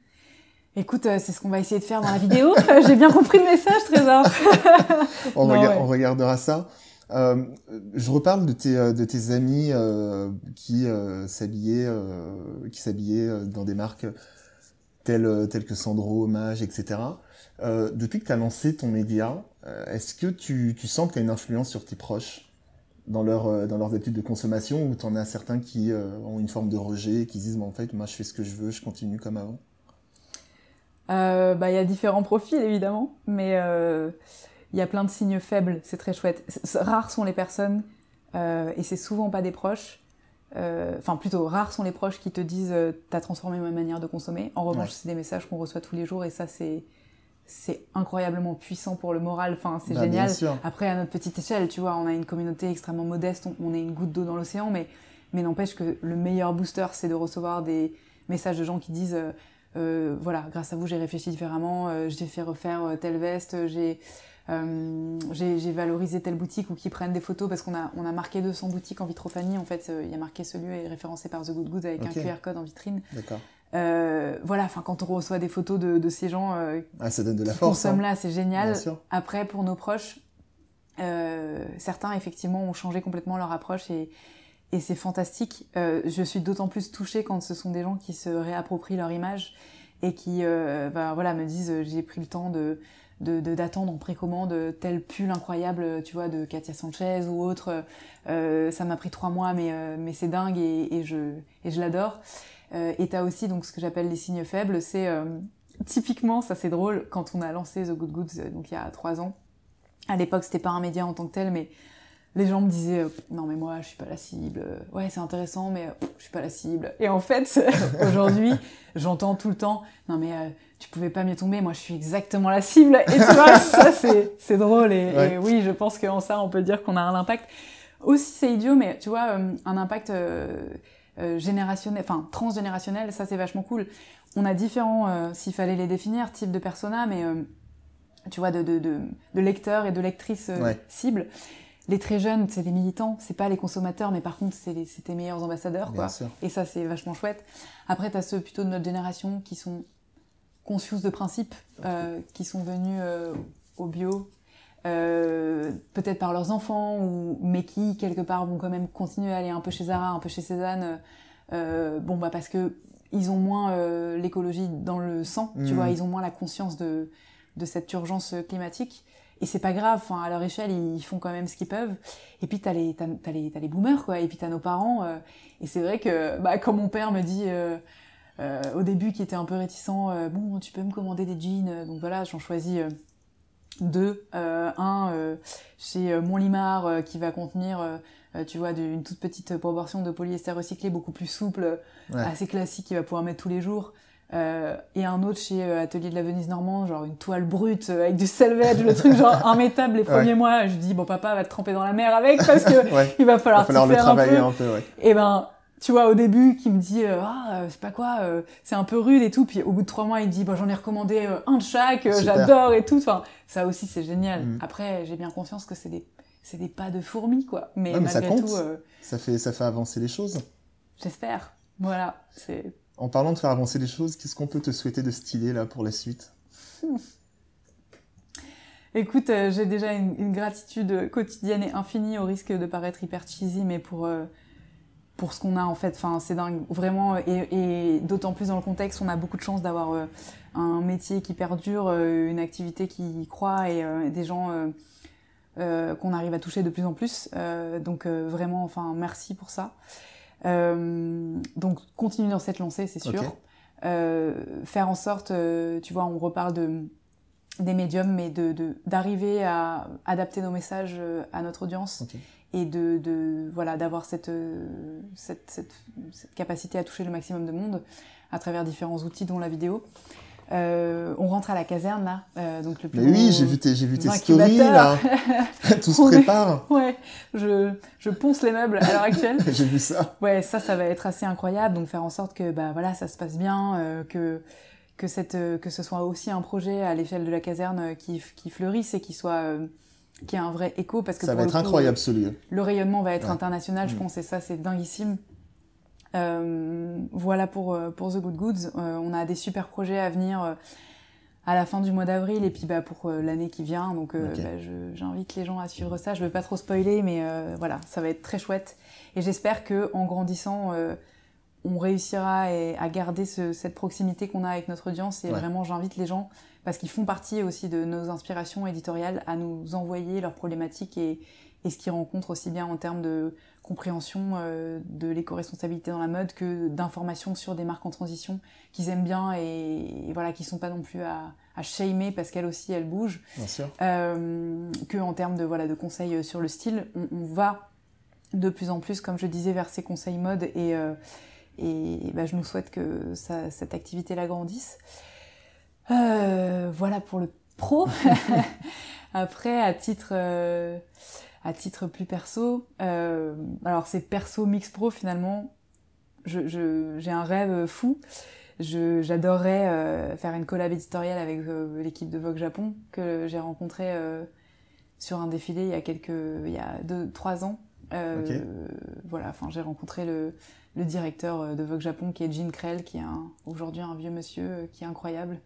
Écoute, c'est ce qu'on va essayer de faire dans la vidéo. J'ai bien compris le message, Trésor. on, on, regardera ça. Euh, je reparle de tes, de tes amis euh, qui s'habillaient, qui s'habillaient dans des marques tel, tel que Sandro, Hommage, etc. Euh, depuis que tu as lancé ton média, euh, est-ce que tu, sens que tu as une influence sur tes proches dans, leur, euh, dans leurs habitudes de consommation ou tu en as certains qui euh, ont une forme de rejet, qui disent en fait, moi je fais ce que je veux, je continue comme avant? Euh, bah, Il y a différents profils évidemment, mais il y a plein de signes faibles, c'est très chouette. Rares sont les personnes, et c'est souvent pas des proches, euh, enfin plutôt rares sont les proches qui te disent euh, t'as transformé ma manière de consommer. En revanche, c'est des messages qu'on reçoit tous les jours et ça c'est c'est incroyablement puissant pour le moral. Enfin, c'est bah, génial. Après, à notre petite échelle, tu vois, on a une communauté extrêmement modeste, on, est une goutte d'eau dans l'océan, mais mais n'empêche que le meilleur booster, c'est de recevoir des messages de gens qui disent euh, euh voilà, grâce à vous, j'ai réfléchi différemment, euh, j'ai fait refaire telle veste, j'ai euh, j'ai valorisé telle boutique ou qui prennent des photos parce qu'on a, on a marqué 200 boutiques en vitrophanie. En fait, euh, il y a marqué ce lieu est référencé par The Good Goods avec un QR code en vitrine. D'accord. Euh, voilà, enfin quand on reçoit des photos de, de ces gens euh, ah, ça donne de la qui force, consomment hein. là, c'est génial. Après, pour nos proches, euh, certains effectivement ont changé complètement leur approche et, et c'est fantastique. Je suis d'autant plus touchée quand ce sont des gens qui se réapproprient leur image et qui bah, voilà, me disent j'ai pris le temps de de d'attendre en précommande tel pull incroyable tu vois de Katia Sanchez ou autre. Euh, ça m'a pris trois mois mais euh, mais c'est dingue et, et, je et je l'adore. Euh, et t'as aussi donc ce que j'appelle les signes faibles c'est euh, typiquement, ça c'est drôle, quand on a lancé The Good Goods, donc il y a trois ans, à l'époque c'était pas un média en tant que tel, mais les gens me disaient euh, non mais moi je suis pas la cible. Ouais c'est intéressant mais euh, je suis pas la cible et en fait aujourd'hui j'entends tout le temps non mais euh, tu pouvais pas mieux tomber. Moi je suis exactement la cible et tu vois ça c'est c'est drôle. Et, oui je pense qu'en ça on peut dire qu'on a un impact. Aussi c'est idiot mais tu vois un impact générationnel enfin transgénérationnel ça c'est vachement cool. On a différents s'il fallait les définir types de personas mais tu vois de de, de, de lecteurs et de lectrices cibles les très jeunes, c'est des militants, c'est pas les consommateurs, mais par contre, c'est tes meilleurs ambassadeurs, quoi. Et ça, c'est vachement chouette. Après, t'as ceux plutôt de notre génération qui sont conscious de principe, euh, qui sont venus euh, au bio, euh, peut-être par leurs enfants, ou mais qui quelque part vont quand même continuer à aller un peu chez Zara, un peu chez Cézanne. bon, bah parce que ils ont moins l'écologie dans le sang, tu mmh. vois, ils ont moins la conscience de de cette urgence climatique. Et c'est pas grave, enfin, à leur échelle, ils font quand même ce qu'ils peuvent. Et puis, t'as les, t'as, t'as les, t'as les boomers, quoi. Et puis, t'as nos parents. Euh, et c'est vrai que, bah, comme mon père me dit, euh, euh, au début, qui était un peu réticent, bon, tu peux me commander des jeans. Donc voilà, j'en choisis deux. un chez Montlimar, qui va contenir, tu vois, une toute petite proportion de polyester recyclé, beaucoup plus souple, assez classique, qui va pouvoir mettre tous les jours. Euh, et un autre chez euh, Atelier de la Venise Normand, genre une toile brute euh, avec du selvage, le truc genre immétable les premiers mois. Je dis bon papa va te tremper dans la mer avec parce que il va falloir, va falloir le travailler un peu. et ben tu vois au début qui me dit ah c'est pas quoi c'est un peu rude et tout puis au bout de trois mois il dit bon j'en ai recommandé un de chaque j'adore et tout enfin ça aussi c'est génial mm. après j'ai bien conscience que c'est des c'est des pas de fourmis quoi mais, malgré ça compte. tout ça fait ça fait avancer les choses j'espère voilà c'est en parlant de faire avancer les choses, qu'est-ce qu'on peut te souhaiter de stylé là pour la suite Écoute, euh, j'ai déjà une, gratitude quotidienne et infinie au risque de paraître hyper cheesy, mais pour euh, pour ce qu'on a en fait. C'est dingue, vraiment. Et, d'autant plus dans le contexte, on a beaucoup de chance d'avoir euh, un métier qui perdure, une activité qui croît et des gens qu'on arrive à toucher de plus en plus. donc vraiment, enfin, merci pour ça. Euh, donc continue dans cette lancée, c'est sûr. Euh, faire en sorte, euh, tu vois, on reparle de des médiums, mais de d'arriver à adapter nos messages à notre audience et de, de voilà d'avoir cette, cette, cette, cette capacité à toucher le maximum de monde à travers différents outils dont la vidéo. Euh, on rentre à la caserne là, euh, donc le Mais oui, j'ai vu tes, j'ai vu tes stories là. Tout se prépare. Ouais, je, je ponce les meubles à l'heure actuelle. j'ai vu ça. Ouais, ça, ça va être assez incroyable. Donc faire en sorte que bah voilà, ça se passe bien, euh, que que cette que ce soit aussi un projet à l'échelle de la caserne qui qui fleurisse et qui soit qui ait un vrai écho parce que ça va être incroyable ce lieu. Le rayonnement va être international, je mm. pense, et ça c'est dinguissime. Euh, voilà pour, euh, pour The Good Goods. Euh, on a des super projets à venir à la fin du mois d'avril et puis bah, pour l'année qui vient. Donc bah, j'invite les gens à suivre ça. Je veux pas trop spoiler, mais voilà, ça va être très chouette. Et j'espère que en grandissant, on réussira à garder cette proximité qu'on a avec notre audience. Et vraiment, j'invite les gens parce qu'ils font partie aussi de nos inspirations éditoriales à nous envoyer leurs problématiques et, et ce qu'ils rencontrent aussi bien en termes de compréhension euh, de l'éco-responsabilité dans la mode que d'informations sur des marques en transition qu'ils aiment bien et, voilà qui sont pas non plus à, à shamer parce qu'elles aussi elles bougent. Bien sûr. Euh, que en termes de voilà de conseils sur le style on, on, va de plus en plus comme je disais vers ces conseils mode et euh, et bah, je nous souhaite que ça, cette activité la grandisse. Euh, voilà pour le pro. Après à titre euh, à titre plus perso, euh, alors c'est perso mix pro finalement, j'ai je, un rêve fou. J'adorerais euh, faire une collab éditoriale avec euh, l'équipe de Vogue Japon que j'ai rencontré euh, sur un défilé il y a quelques, il y a deux, trois ans. Okay. Voilà, enfin j'ai rencontré le, le directeur de Vogue Japon qui est Jean Krell, qui est aujourd'hui un vieux monsieur qui est incroyable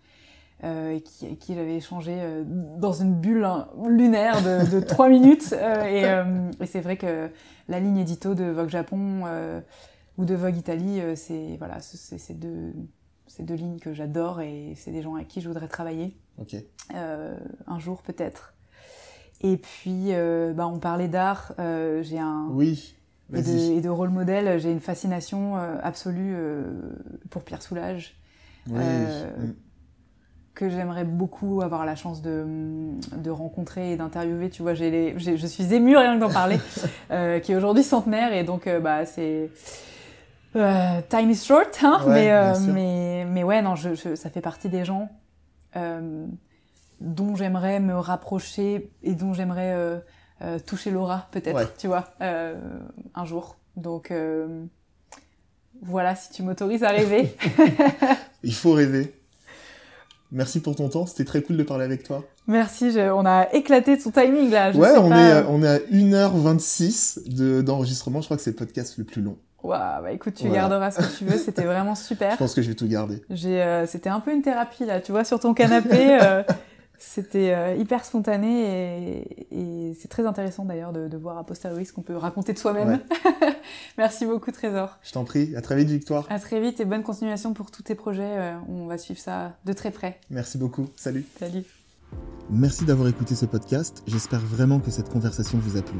euh, et qui, qui j'avais échangé euh, dans une bulle hein, lunaire de, 3 minutes. Euh, et, euh, et c'est vrai que la ligne édito de Vogue Japon ou de Vogue Italie, c'est voilà, c'est deux, ces deux lignes que j'adore et c'est des gens avec qui je voudrais travailler. Un jour peut-être. Et puis, bah, on parlait d'art. j'ai un. Oui. Et de, et de, rôle modèle, j'ai une fascination absolue pour Pierre Soulages. Oui. Mm que j'aimerais beaucoup avoir la chance de, de rencontrer et d'interviewer. Tu vois, j'ai les, je suis émue rien que d'en parler, euh, qui est aujourd'hui centenaire et donc euh, bah c'est euh, time is short, hein, mais, mais mais ouais non, je, je, ça fait partie des gens dont j'aimerais me rapprocher et dont j'aimerais toucher l'aura peut-être, tu vois, un jour. Donc voilà, si tu m'autorises à rêver. Il faut rêver. Merci pour ton temps, c'était très cool de parler avec toi. Merci, on a éclaté ton timing là. ouais, on, est, on est à 1h26 d'enregistrement, je crois que c'est le podcast le plus long. Waouh, bah écoute, tu garderas ce que tu veux, c'était vraiment super. Je pense que je vais tout garder. Euh, c'était un peu une thérapie là, tu vois, sur ton canapé. Euh, c'était euh, hyper spontané et, c'est très intéressant d'ailleurs de, voir à posteriori ce qu'on peut raconter de soi-même. Merci beaucoup Trésor. Je t'en prie, à très vite Victoire. À très vite et bonne continuation pour tous tes projets. Euh, on va suivre ça de très près. Merci beaucoup. Salut. Salut. Merci d'avoir écouté ce podcast. J'espère vraiment que cette conversation vous a plu.